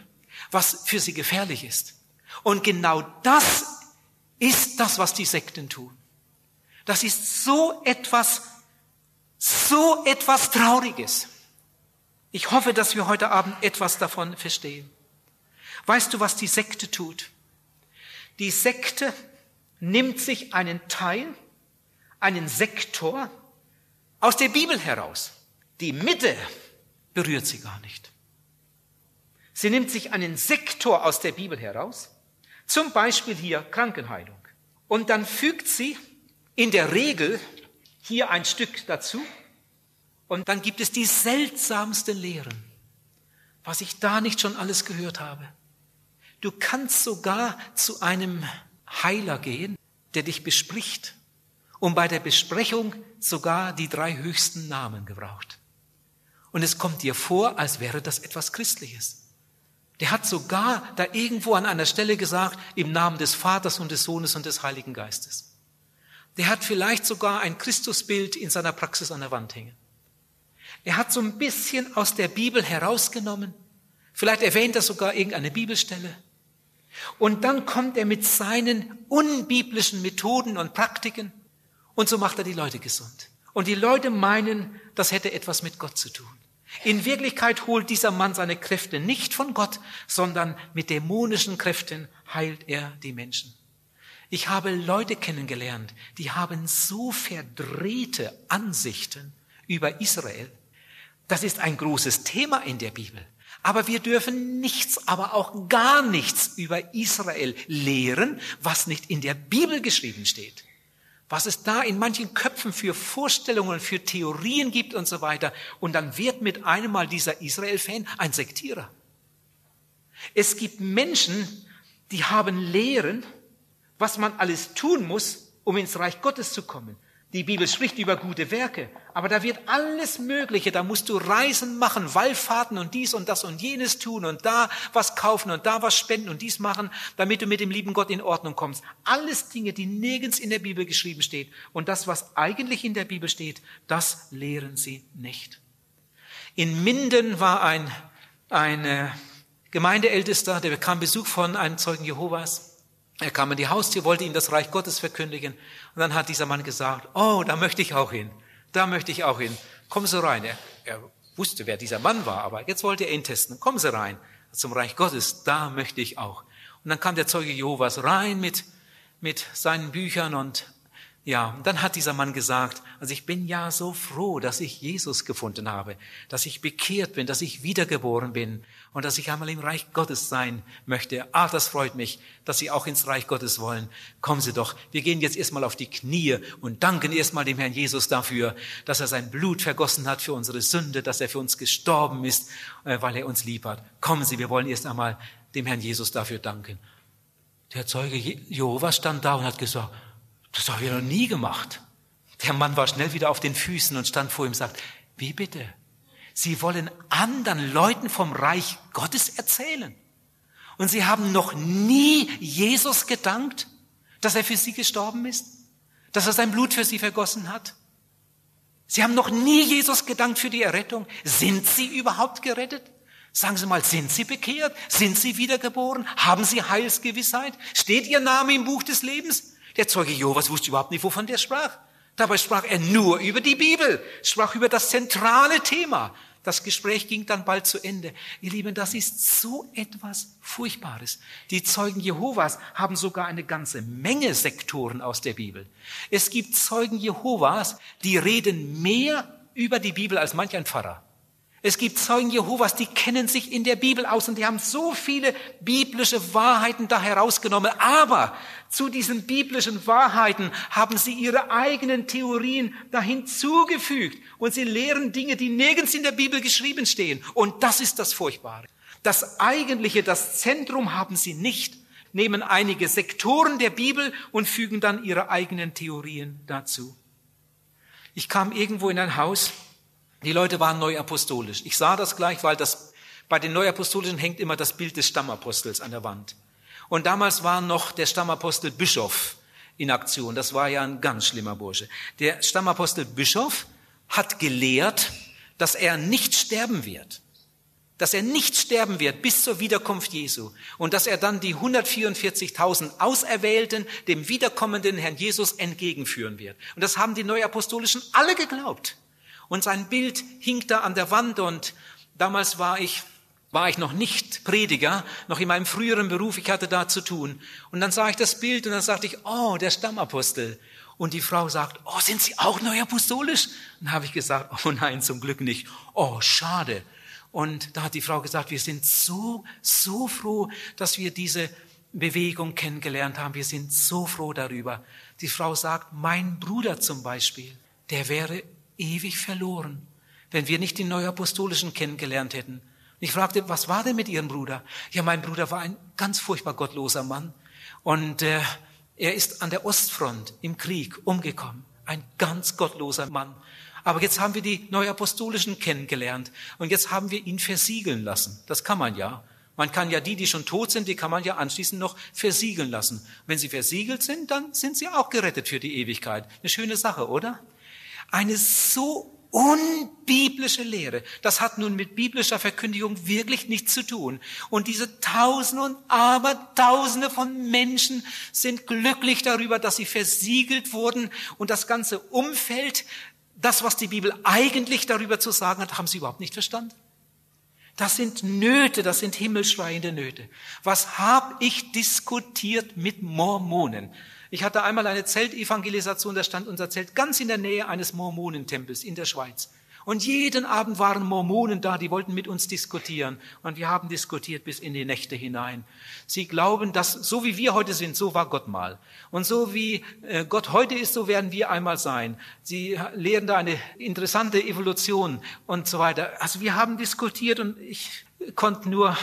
was für sie gefährlich ist. Und genau das ist das, was die Sekten tun. Das ist so etwas, so etwas Trauriges. Ich hoffe, dass wir heute Abend etwas davon verstehen. Weißt du, was die Sekte tut? Die Sekte nimmt sich einen Teil, einen Sektor aus der Bibel heraus. Die Mitte berührt sie gar nicht. Sie nimmt sich einen Sektor aus der Bibel heraus, zum Beispiel hier Krankenheilung. Und dann fügt sie in der Regel hier ein Stück dazu. Und dann gibt es die seltsamsten Lehren, was ich da nicht schon alles gehört habe. Du kannst sogar zu einem Heiler gehen, der dich bespricht und bei der Besprechung sogar die drei höchsten Namen gebraucht. Und es kommt dir vor, als wäre das etwas Christliches. Der hat sogar da irgendwo an einer Stelle gesagt, im Namen des Vaters und des Sohnes und des Heiligen Geistes. Der hat vielleicht sogar ein Christusbild in seiner Praxis an der Wand hängen. Er hat so ein bisschen aus der Bibel herausgenommen. Vielleicht erwähnt er sogar irgendeine Bibelstelle. Und dann kommt er mit seinen unbiblischen Methoden und Praktiken und so macht er die Leute gesund. Und die Leute meinen, das hätte etwas mit Gott zu tun. In Wirklichkeit holt dieser Mann seine Kräfte nicht von Gott, sondern mit dämonischen Kräften heilt er die Menschen. Ich habe Leute kennengelernt, die haben so verdrehte Ansichten über Israel. Das ist ein großes Thema in der Bibel. Aber wir dürfen nichts, aber auch gar nichts über Israel lehren, was nicht in der Bibel geschrieben steht. Was es da in manchen Köpfen für Vorstellungen, für Theorien gibt und so weiter. Und dann wird mit einem Mal dieser Israel-Fan ein Sektierer. Es gibt Menschen, die haben Lehren, was man alles tun muss, um ins Reich Gottes zu kommen. Die Bibel spricht über gute Werke, aber da wird alles Mögliche, da musst du Reisen machen, Wallfahrten und dies und das und jenes tun und da was kaufen und da was spenden und dies machen, damit du mit dem lieben Gott in Ordnung kommst. Alles Dinge, die nirgends in der Bibel geschrieben steht. Und das, was eigentlich in der Bibel steht, das lehren sie nicht. In Minden war ein, ein Gemeindeältester, der bekam Besuch von einem Zeugen Jehovas. Er kam in die Haustür, wollte ihm das Reich Gottes verkündigen. Und dann hat dieser Mann gesagt, oh, da möchte ich auch hin. Da möchte ich auch hin. Kommen Sie rein. Er, er wusste, wer dieser Mann war, aber jetzt wollte er ihn testen. Kommen Sie rein zum Reich Gottes. Da möchte ich auch. Und dann kam der Zeuge Jehovas rein mit, mit seinen Büchern und ja, und dann hat dieser Mann gesagt, also ich bin ja so froh, dass ich Jesus gefunden habe, dass ich bekehrt bin, dass ich wiedergeboren bin und dass ich einmal im Reich Gottes sein möchte. Ah, das freut mich, dass Sie auch ins Reich Gottes wollen. Kommen Sie doch. Wir gehen jetzt erstmal auf die Knie und danken erstmal dem Herrn Jesus dafür, dass er sein Blut vergossen hat für unsere Sünde, dass er für uns gestorben ist, äh, weil er uns lieb hat. Kommen Sie, wir wollen erst einmal dem Herrn Jesus dafür danken. Der Zeuge Jehova stand da und hat gesagt, das habe ich noch nie gemacht. Der Mann war schnell wieder auf den Füßen und stand vor ihm und sagt, wie bitte? Sie wollen anderen Leuten vom Reich Gottes erzählen. Und sie haben noch nie Jesus gedankt, dass er für sie gestorben ist, dass er sein Blut für sie vergossen hat. Sie haben noch nie Jesus gedankt für die Errettung. Sind sie überhaupt gerettet? Sagen Sie mal, sind Sie bekehrt? Sind Sie wiedergeboren? Haben Sie Heilsgewissheit? Steht Ihr Name im Buch des Lebens? Der Zeuge Jehovas wusste überhaupt nicht, wovon der sprach. Dabei sprach er nur über die Bibel, sprach über das zentrale Thema. Das Gespräch ging dann bald zu Ende. Ihr Lieben, das ist so etwas Furchtbares. Die Zeugen Jehovas haben sogar eine ganze Menge Sektoren aus der Bibel. Es gibt Zeugen Jehovas, die reden mehr über die Bibel als manch ein Pfarrer. Es gibt Zeugen Jehovas, die kennen sich in der Bibel aus und die haben so viele biblische Wahrheiten da herausgenommen. Aber zu diesen biblischen Wahrheiten haben sie ihre eigenen Theorien dahin zugefügt und sie lehren Dinge, die nirgends in der Bibel geschrieben stehen. Und das ist das Furchtbare. Das Eigentliche, das Zentrum haben sie nicht, nehmen einige Sektoren der Bibel und fügen dann ihre eigenen Theorien dazu. Ich kam irgendwo in ein Haus, die Leute waren neuapostolisch. Ich sah das gleich, weil das, bei den Neuapostolischen hängt immer das Bild des Stammapostels an der Wand. Und damals war noch der Stammapostel Bischof in Aktion. Das war ja ein ganz schlimmer Bursche. Der Stammapostel Bischof hat gelehrt, dass er nicht sterben wird. Dass er nicht sterben wird bis zur Wiederkunft Jesu. Und dass er dann die 144.000 Auserwählten dem wiederkommenden Herrn Jesus entgegenführen wird. Und das haben die Neuapostolischen alle geglaubt. Und sein Bild hing da an der Wand und damals war ich, war ich noch nicht Prediger, noch in meinem früheren Beruf, ich hatte da zu tun. Und dann sah ich das Bild und dann sagte ich, oh, der Stammapostel. Und die Frau sagt, oh, sind Sie auch neuapostolisch? Dann habe ich gesagt, oh nein, zum Glück nicht. Oh, schade. Und da hat die Frau gesagt, wir sind so, so froh, dass wir diese Bewegung kennengelernt haben. Wir sind so froh darüber. Die Frau sagt, mein Bruder zum Beispiel, der wäre ewig verloren, wenn wir nicht den Neuapostolischen kennengelernt hätten. Ich fragte, was war denn mit Ihrem Bruder? Ja, mein Bruder war ein ganz furchtbar gottloser Mann und äh, er ist an der Ostfront im Krieg umgekommen. Ein ganz gottloser Mann. Aber jetzt haben wir die Neuapostolischen kennengelernt und jetzt haben wir ihn versiegeln lassen. Das kann man ja. Man kann ja die, die schon tot sind, die kann man ja anschließend noch versiegeln lassen. Wenn sie versiegelt sind, dann sind sie auch gerettet für die Ewigkeit. Eine schöne Sache, oder? Eine so unbiblische Lehre. Das hat nun mit biblischer Verkündigung wirklich nichts zu tun. Und diese Tausende und Abertausende von Menschen sind glücklich darüber, dass sie versiegelt wurden und das ganze Umfeld Das, was die Bibel eigentlich darüber zu sagen hat, haben sie überhaupt nicht verstanden. Das sind Nöte, das sind himmelschreiende Nöte. Was habe ich diskutiert mit Mormonen? Ich hatte einmal eine Zeltevangelisation, da stand unser Zelt ganz in der Nähe eines Mormonentempels in der Schweiz. Und jeden Abend waren Mormonen da, die wollten mit uns diskutieren. Und wir haben diskutiert bis in die Nächte hinein. Sie glauben, dass so wie wir heute sind, so war Gott mal. Und so wie äh, Gott heute ist, so werden wir einmal sein. Sie lehren da eine interessante Evolution und so weiter. Also wir haben diskutiert und ich konnte nur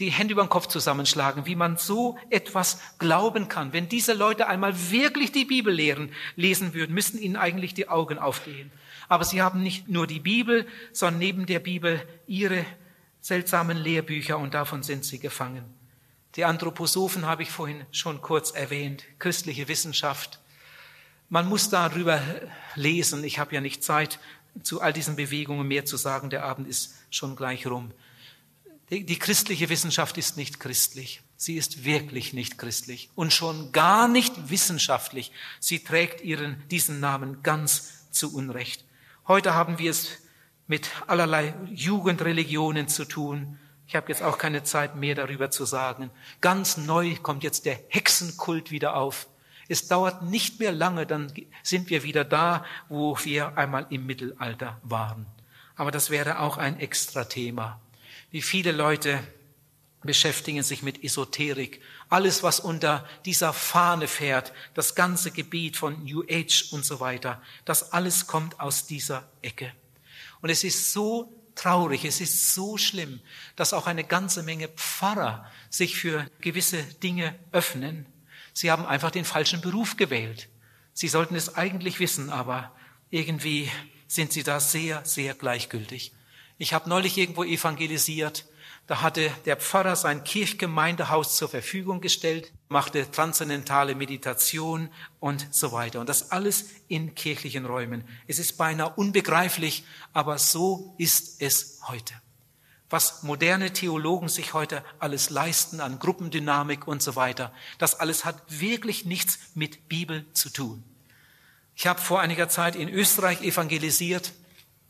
die Hände über den Kopf zusammenschlagen, wie man so etwas glauben kann. Wenn diese Leute einmal wirklich die Bibel lehren, lesen würden, müssten ihnen eigentlich die Augen aufgehen. Aber sie haben nicht nur die Bibel, sondern neben der Bibel ihre seltsamen Lehrbücher und davon sind sie gefangen. Die Anthroposophen habe ich vorhin schon kurz erwähnt, christliche Wissenschaft. Man muss darüber lesen. Ich habe ja nicht Zeit, zu all diesen Bewegungen mehr zu sagen. Der Abend ist schon gleich rum. Die, die christliche Wissenschaft ist nicht christlich. Sie ist wirklich nicht christlich und schon gar nicht wissenschaftlich. Sie trägt ihren, diesen Namen ganz zu Unrecht. Heute haben wir es mit allerlei Jugendreligionen zu tun. Ich habe jetzt auch keine Zeit mehr darüber zu sagen. Ganz neu kommt jetzt der Hexenkult wieder auf. Es dauert nicht mehr lange, dann sind wir wieder da, wo wir einmal im Mittelalter waren. Aber das wäre auch ein extra Thema. Wie viele Leute beschäftigen sich mit Esoterik. Alles, was unter dieser Fahne fährt, das ganze Gebiet von New Age und so weiter, das alles kommt aus dieser Ecke. Und es ist so traurig, es ist so schlimm, dass auch eine ganze Menge Pfarrer sich für gewisse Dinge öffnen. Sie haben einfach den falschen Beruf gewählt. Sie sollten es eigentlich wissen, aber irgendwie sind sie da sehr, sehr gleichgültig. Ich habe neulich irgendwo evangelisiert da hatte der Pfarrer sein Kirchgemeindehaus zur Verfügung gestellt, machte transzendentale Meditation und so weiter. Und das alles in kirchlichen Räumen. Es ist beinahe unbegreiflich, aber so ist es heute. Was moderne Theologen sich heute alles leisten an Gruppendynamik und so weiter, das alles hat wirklich nichts mit Bibel zu tun. Ich habe vor einiger Zeit in Österreich evangelisiert.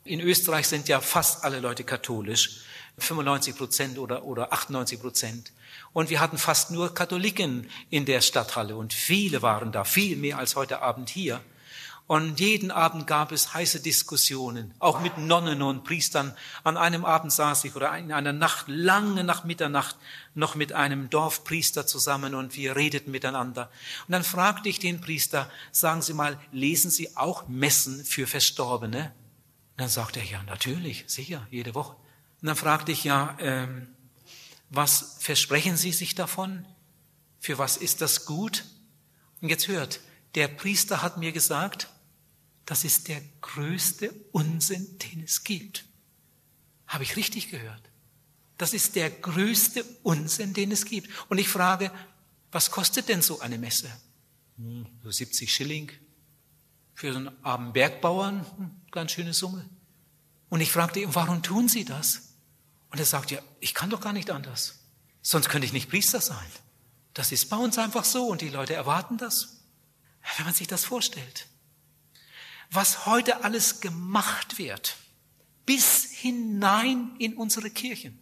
In Österreich sind ja fast alle Leute katholisch. 95 Prozent oder, oder 98 Prozent. Und wir hatten fast nur Katholiken in der Stadthalle und viele waren da, viel mehr als heute Abend hier. Und jeden Abend gab es heiße Diskussionen, auch mit Nonnen und Priestern. An einem Abend saß ich oder in einer Nacht, lange nach Mitternacht, noch mit einem Dorfpriester zusammen und wir redeten miteinander. Und dann fragte ich den Priester, sagen Sie mal, lesen Sie auch Messen für Verstorbene? Dann sagte er, ja, natürlich, sicher, jede Woche. Und dann fragte ich ja, ähm, was versprechen Sie sich davon? Für was ist das gut? Und jetzt hört, der Priester hat mir gesagt, das ist der größte Unsinn, den es gibt. Habe ich richtig gehört? Das ist der größte Unsinn, den es gibt. Und ich frage, was kostet denn so eine Messe? Hm, so 70 Schilling. Für so einen armen Bergbauern, hm, ganz schöne Summe. Und ich fragte ihn, warum tun Sie das? Und er sagt, ja, ich kann doch gar nicht anders. Sonst könnte ich nicht Priester sein. Das ist bei uns einfach so und die Leute erwarten das. Wenn man sich das vorstellt. Was heute alles gemacht wird, bis hinein in unsere Kirchen.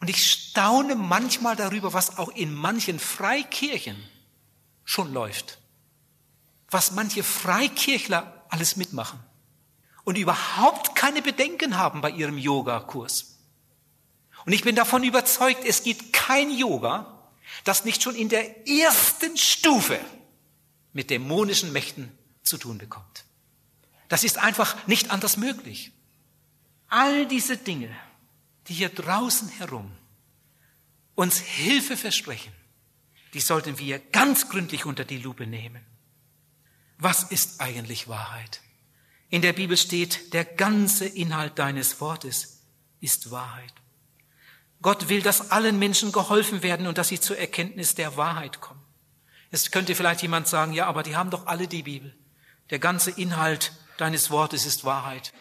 Und ich staune manchmal darüber, was auch in manchen Freikirchen schon läuft. Was manche Freikirchler alles mitmachen und überhaupt keine Bedenken haben bei ihrem Yogakurs. Und ich bin davon überzeugt, es gibt kein Yoga, das nicht schon in der ersten Stufe mit dämonischen Mächten zu tun bekommt. Das ist einfach nicht anders möglich. All diese Dinge, die hier draußen herum uns Hilfe versprechen, die sollten wir ganz gründlich unter die Lupe nehmen. Was ist eigentlich Wahrheit? In der Bibel steht, der ganze Inhalt deines Wortes ist Wahrheit. Gott will, dass allen Menschen geholfen werden und dass sie zur Erkenntnis der Wahrheit kommen. Es könnte vielleicht jemand sagen, ja, aber die haben doch alle die Bibel. Der ganze Inhalt deines Wortes ist Wahrheit.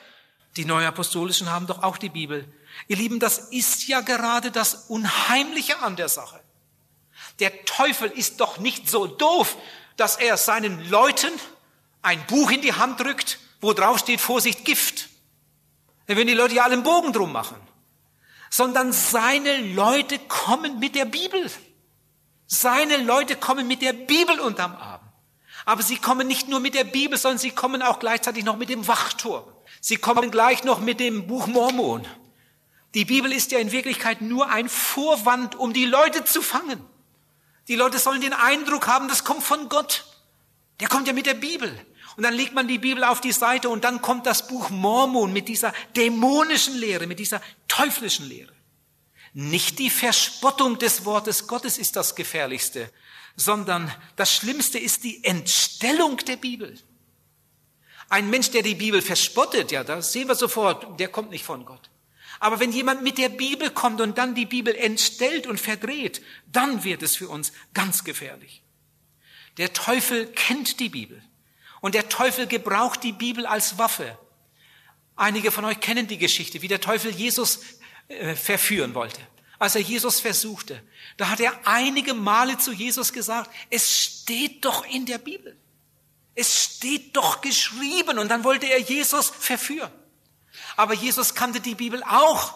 Die Neuapostolischen haben doch auch die Bibel. Ihr Lieben, das ist ja gerade das Unheimliche an der Sache. Der Teufel ist doch nicht so doof, dass er seinen Leuten ein Buch in die Hand drückt wo drauf steht Vorsicht Gift. Dann würden die Leute ja alle einen Bogen drum machen. Sondern seine Leute kommen mit der Bibel. Seine Leute kommen mit der Bibel unterm Arm. Aber sie kommen nicht nur mit der Bibel, sondern sie kommen auch gleichzeitig noch mit dem Wachturm. Sie kommen gleich noch mit dem Buch Mormon. Die Bibel ist ja in Wirklichkeit nur ein Vorwand, um die Leute zu fangen. Die Leute sollen den Eindruck haben, das kommt von Gott. Der kommt ja mit der Bibel. Und dann legt man die Bibel auf die Seite und dann kommt das Buch Mormon mit dieser dämonischen Lehre, mit dieser teuflischen Lehre. Nicht die Verspottung des Wortes Gottes ist das Gefährlichste, sondern das Schlimmste ist die Entstellung der Bibel. Ein Mensch, der die Bibel verspottet, ja, da sehen wir sofort, der kommt nicht von Gott. Aber wenn jemand mit der Bibel kommt und dann die Bibel entstellt und verdreht, dann wird es für uns ganz gefährlich. Der Teufel kennt die Bibel und der Teufel gebraucht die Bibel als Waffe. Einige von euch kennen die Geschichte, wie der Teufel Jesus äh, verführen wollte. Als er Jesus versuchte, da hat er einige Male zu Jesus gesagt, es steht doch in der Bibel. Es steht doch geschrieben. Und dann wollte er Jesus verführen. Aber Jesus kannte die Bibel auch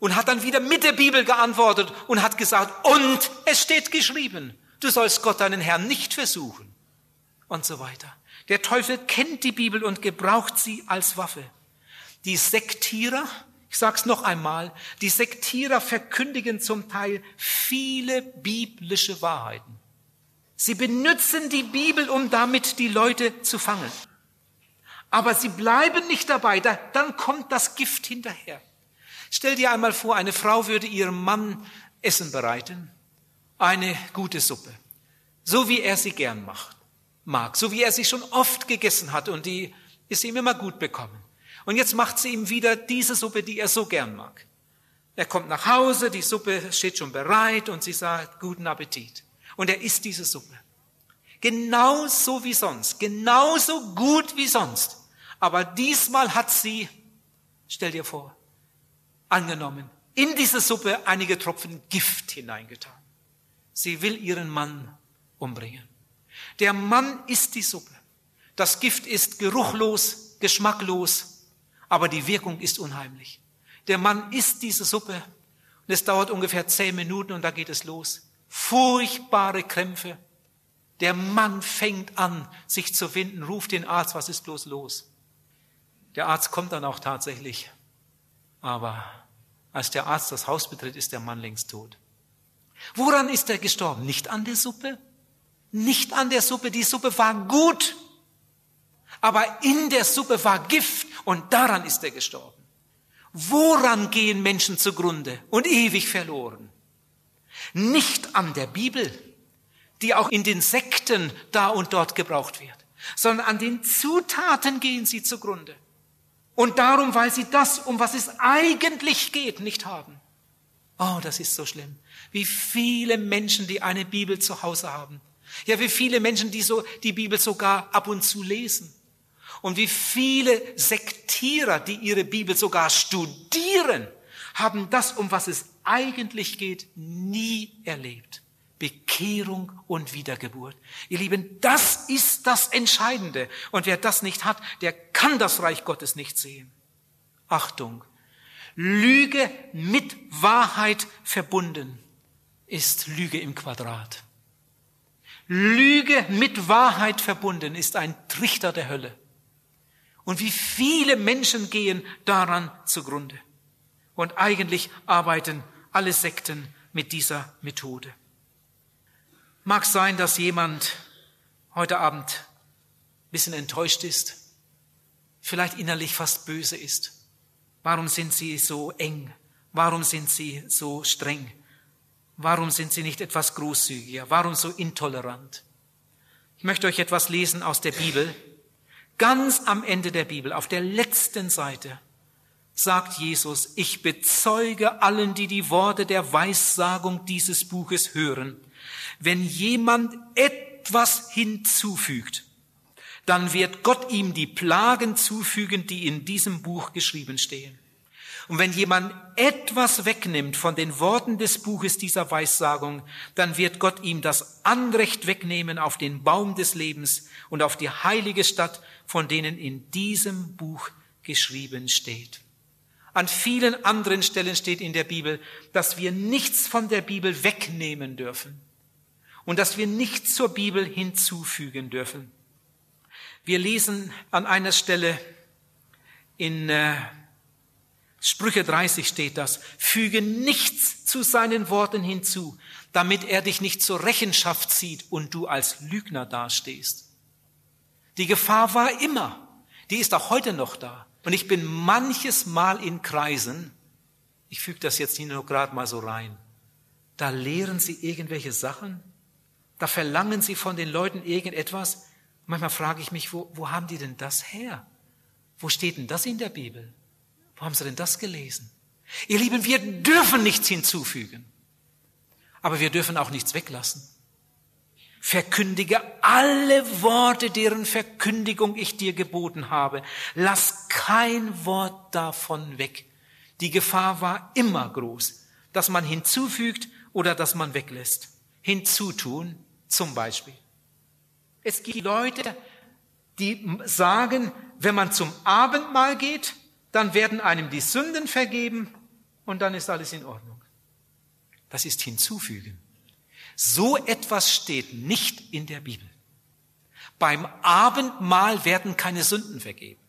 und hat dann wieder mit der Bibel geantwortet und hat gesagt, und es steht geschrieben, du sollst Gott deinen Herrn nicht versuchen und so weiter. Der Teufel kennt die Bibel und gebraucht sie als Waffe. Die Sektierer, ich sag's noch einmal, die Sektierer verkündigen zum Teil viele biblische Wahrheiten. Sie benutzen die Bibel, um damit die Leute zu fangen. Aber sie bleiben nicht dabei, dann kommt das Gift hinterher. Stell dir einmal vor, eine Frau würde ihrem Mann Essen bereiten, eine gute Suppe, so wie er sie gern macht, mag, so wie er sie schon oft gegessen hat und die ist ihm immer gut bekommen. Und jetzt macht sie ihm wieder diese Suppe, die er so gern mag. Er kommt nach Hause, die Suppe steht schon bereit und sie sagt, guten Appetit. Und er isst diese Suppe. Genauso wie sonst, genauso gut wie sonst. Aber diesmal hat sie, stell dir vor, angenommen, in diese Suppe einige Tropfen Gift hineingetan. Sie will ihren Mann umbringen. Der Mann isst die Suppe. Das Gift ist geruchlos, geschmacklos, aber die Wirkung ist unheimlich. Der Mann isst diese Suppe und es dauert ungefähr zehn Minuten und da geht es los. Furchtbare Krämpfe. Der Mann fängt an, sich zu winden, ruft den Arzt, was ist bloß los? Der Arzt kommt dann auch tatsächlich. Aber als der Arzt das Haus betritt, ist der Mann längst tot. Woran ist er gestorben? Nicht an der Suppe? Nicht an der Suppe. Die Suppe war gut. Aber in der Suppe war Gift und daran ist er gestorben. Woran gehen Menschen zugrunde und ewig verloren? Nicht an der Bibel, die auch in den Sekten da und dort gebraucht wird, sondern an den Zutaten gehen sie zugrunde. Und darum, weil sie das, um was es eigentlich geht, nicht haben. Oh, das ist so schlimm. Wie viele Menschen, die eine Bibel zu Hause haben. Ja, wie viele Menschen, die so die Bibel sogar ab und zu lesen. Und wie viele Sektierer, die ihre Bibel sogar studieren, haben das, um was es eigentlich geht, nie erlebt. Bekehrung und Wiedergeburt. Ihr Lieben, das ist das Entscheidende. Und wer das nicht hat, der kann das Reich Gottes nicht sehen. Achtung. Lüge mit Wahrheit verbunden ist Lüge im Quadrat. Lüge mit Wahrheit verbunden ist ein Trichter der Hölle. Und wie viele Menschen gehen daran zugrunde. Und eigentlich arbeiten alle Sekten mit dieser Methode. Mag sein, dass jemand heute Abend ein bisschen enttäuscht ist, vielleicht innerlich fast böse ist. Warum sind sie so eng? Warum sind sie so streng? Warum sind sie nicht etwas großzügiger? Warum so intolerant? Ich möchte euch etwas lesen aus der Bibel. Ganz am Ende der Bibel, auf der letzten Seite, sagt Jesus, ich bezeuge allen, die die Worte der Weissagung dieses Buches hören. Wenn jemand etwas hinzufügt, dann wird Gott ihm die Plagen zufügen, die in diesem Buch geschrieben stehen. Und wenn jemand etwas wegnimmt von den Worten des Buches dieser Weissagung, dann wird Gott ihm das Anrecht wegnehmen auf den Baum des Lebens und auf die heilige Stadt, von denen in diesem Buch geschrieben steht. An vielen anderen Stellen steht in der Bibel, dass wir nichts von der Bibel wegnehmen dürfen und dass wir nichts zur Bibel hinzufügen dürfen. Wir lesen an einer Stelle in äh, Sprüche 30 steht das, füge nichts zu seinen Worten hinzu, damit er dich nicht zur Rechenschaft zieht und du als Lügner dastehst. Die Gefahr war immer, die ist auch heute noch da. Und ich bin manches Mal in Kreisen, ich füge das jetzt hier nur gerade mal so rein, da lehren sie irgendwelche Sachen, da verlangen sie von den Leuten irgendetwas. Manchmal frage ich mich, wo, wo haben die denn das her? Wo steht denn das in der Bibel? Wo haben Sie denn das gelesen? Ihr Lieben, wir dürfen nichts hinzufügen, aber wir dürfen auch nichts weglassen. Verkündige alle Worte, deren Verkündigung ich dir geboten habe. Lass kein Wort davon weg. Die Gefahr war immer groß, dass man hinzufügt oder dass man weglässt. Hinzutun zum Beispiel. Es gibt Leute, die sagen, wenn man zum Abendmahl geht, dann werden einem die Sünden vergeben und dann ist alles in Ordnung. Das ist hinzufügen. So etwas steht nicht in der Bibel. Beim Abendmahl werden keine Sünden vergeben.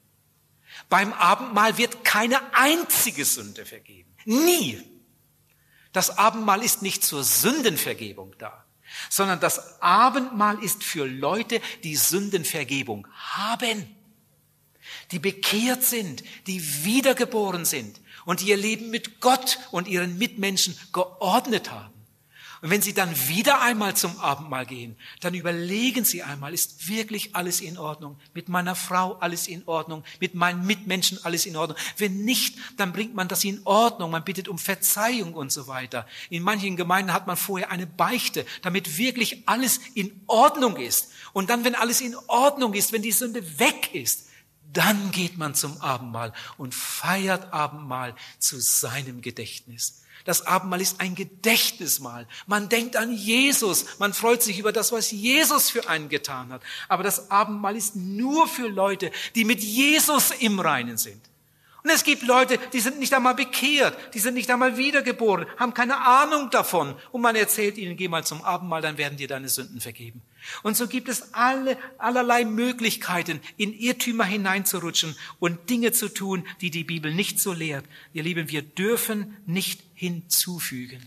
Beim Abendmahl wird keine einzige Sünde vergeben. Nie. Das Abendmahl ist nicht zur Sündenvergebung da, sondern das Abendmahl ist für Leute, die Sündenvergebung haben die bekehrt sind, die wiedergeboren sind und ihr Leben mit Gott und ihren Mitmenschen geordnet haben. Und wenn Sie dann wieder einmal zum Abendmahl gehen, dann überlegen Sie einmal, ist wirklich alles in Ordnung? Mit meiner Frau alles in Ordnung? Mit meinen Mitmenschen alles in Ordnung? Wenn nicht, dann bringt man das in Ordnung. Man bittet um Verzeihung und so weiter. In manchen Gemeinden hat man vorher eine Beichte, damit wirklich alles in Ordnung ist. Und dann, wenn alles in Ordnung ist, wenn die Sünde weg ist, dann geht man zum Abendmahl und feiert Abendmahl zu seinem Gedächtnis. Das Abendmahl ist ein Gedächtnismahl. Man denkt an Jesus. Man freut sich über das, was Jesus für einen getan hat. Aber das Abendmahl ist nur für Leute, die mit Jesus im Reinen sind. Und es gibt Leute, die sind nicht einmal bekehrt, die sind nicht einmal wiedergeboren, haben keine Ahnung davon. Und man erzählt ihnen, geh mal zum Abendmahl, dann werden dir deine Sünden vergeben. Und so gibt es alle, allerlei Möglichkeiten, in Irrtümer hineinzurutschen und Dinge zu tun, die die Bibel nicht so lehrt. Ihr Lieben, wir dürfen nicht hinzufügen.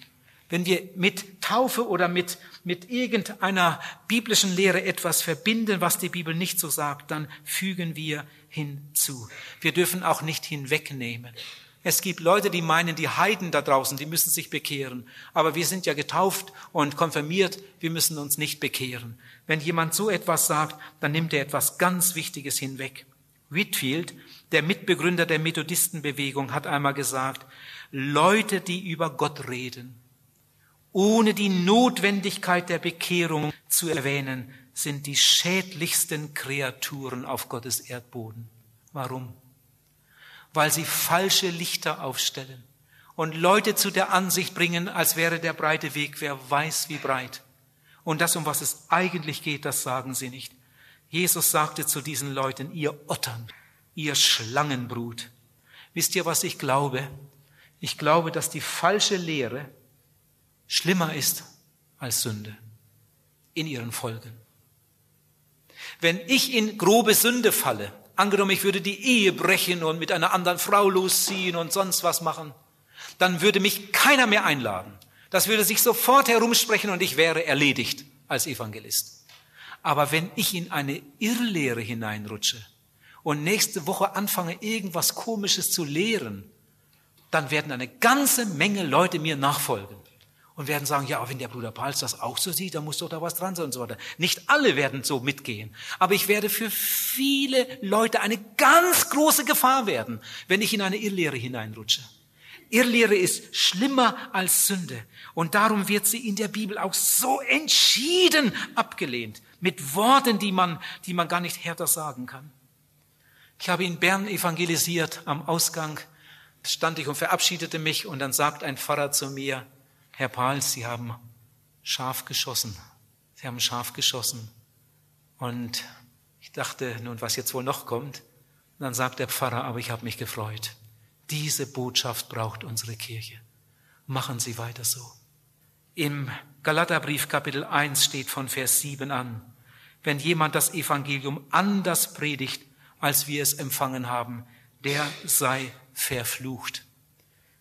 Wenn wir mit Taufe oder mit, mit irgendeiner biblischen Lehre etwas verbinden, was die Bibel nicht so sagt, dann fügen wir hinzu. Wir dürfen auch nicht hinwegnehmen. Es gibt Leute, die meinen, die Heiden da draußen, die müssen sich bekehren. Aber wir sind ja getauft und konfirmiert, wir müssen uns nicht bekehren. Wenn jemand so etwas sagt, dann nimmt er etwas ganz Wichtiges hinweg. Whitfield, der Mitbegründer der Methodistenbewegung, hat einmal gesagt, Leute, die über Gott reden, ohne die Notwendigkeit der Bekehrung zu erwähnen, sind die schädlichsten Kreaturen auf Gottes Erdboden. Warum? Weil sie falsche Lichter aufstellen und Leute zu der Ansicht bringen, als wäre der breite Weg, wer weiß wie breit. Und das, um was es eigentlich geht, das sagen sie nicht. Jesus sagte zu diesen Leuten, ihr Ottern, ihr Schlangenbrut. Wisst ihr, was ich glaube? Ich glaube, dass die falsche Lehre schlimmer ist als Sünde in ihren Folgen. Wenn ich in grobe Sünde falle, angenommen, ich würde die Ehe brechen und mit einer anderen Frau losziehen und sonst was machen, dann würde mich keiner mehr einladen. Das würde sich sofort herumsprechen und ich wäre erledigt als Evangelist. Aber wenn ich in eine Irrlehre hineinrutsche und nächste Woche anfange, irgendwas Komisches zu lehren, dann werden eine ganze Menge Leute mir nachfolgen und werden sagen, ja, wenn der Bruder Pals das auch so sieht, dann muss doch da was dran sein und so weiter. Nicht alle werden so mitgehen, aber ich werde für viele Leute eine ganz große Gefahr werden, wenn ich in eine Irrlehre hineinrutsche. Irrlehre ist schlimmer als Sünde und darum wird sie in der Bibel auch so entschieden abgelehnt mit Worten, die man, die man gar nicht härter sagen kann. Ich habe in Bern evangelisiert am Ausgang stand ich und verabschiedete mich und dann sagt ein Pfarrer zu mir, Herr Pals, Sie haben scharf geschossen. Sie haben scharf geschossen. Und ich dachte, nun, was jetzt wohl noch kommt. Und dann sagt der Pfarrer, aber ich habe mich gefreut. Diese Botschaft braucht unsere Kirche. Machen Sie weiter so. Im Galaterbrief Kapitel 1 steht von Vers 7 an, wenn jemand das Evangelium anders predigt, als wir es empfangen haben, der sei verflucht.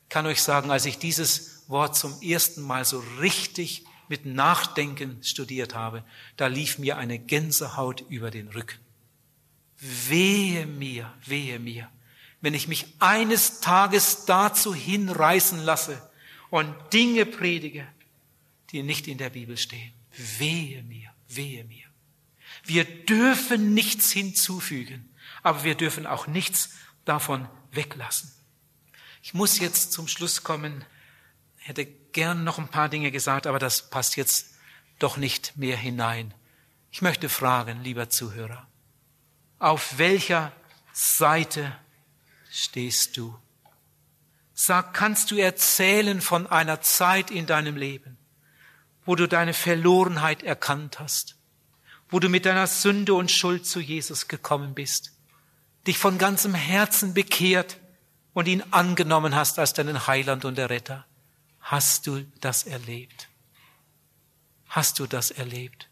Ich kann euch sagen, als ich dieses Wort zum ersten Mal so richtig mit Nachdenken studiert habe, da lief mir eine Gänsehaut über den Rücken. Wehe mir, wehe mir, wenn ich mich eines Tages dazu hinreißen lasse und Dinge predige, die nicht in der Bibel stehen. Wehe mir, wehe mir. Wir dürfen nichts hinzufügen, aber wir dürfen auch nichts davon weglassen. Ich muss jetzt zum Schluss kommen. Hätte gern noch ein paar Dinge gesagt, aber das passt jetzt doch nicht mehr hinein. Ich möchte fragen, lieber Zuhörer, auf welcher Seite stehst du? Sag, kannst du erzählen von einer Zeit in deinem Leben, wo du deine Verlorenheit erkannt hast, wo du mit deiner Sünde und Schuld zu Jesus gekommen bist, dich von ganzem Herzen bekehrt und ihn angenommen hast als deinen Heiland und Erretter? Hast du das erlebt? Hast du das erlebt?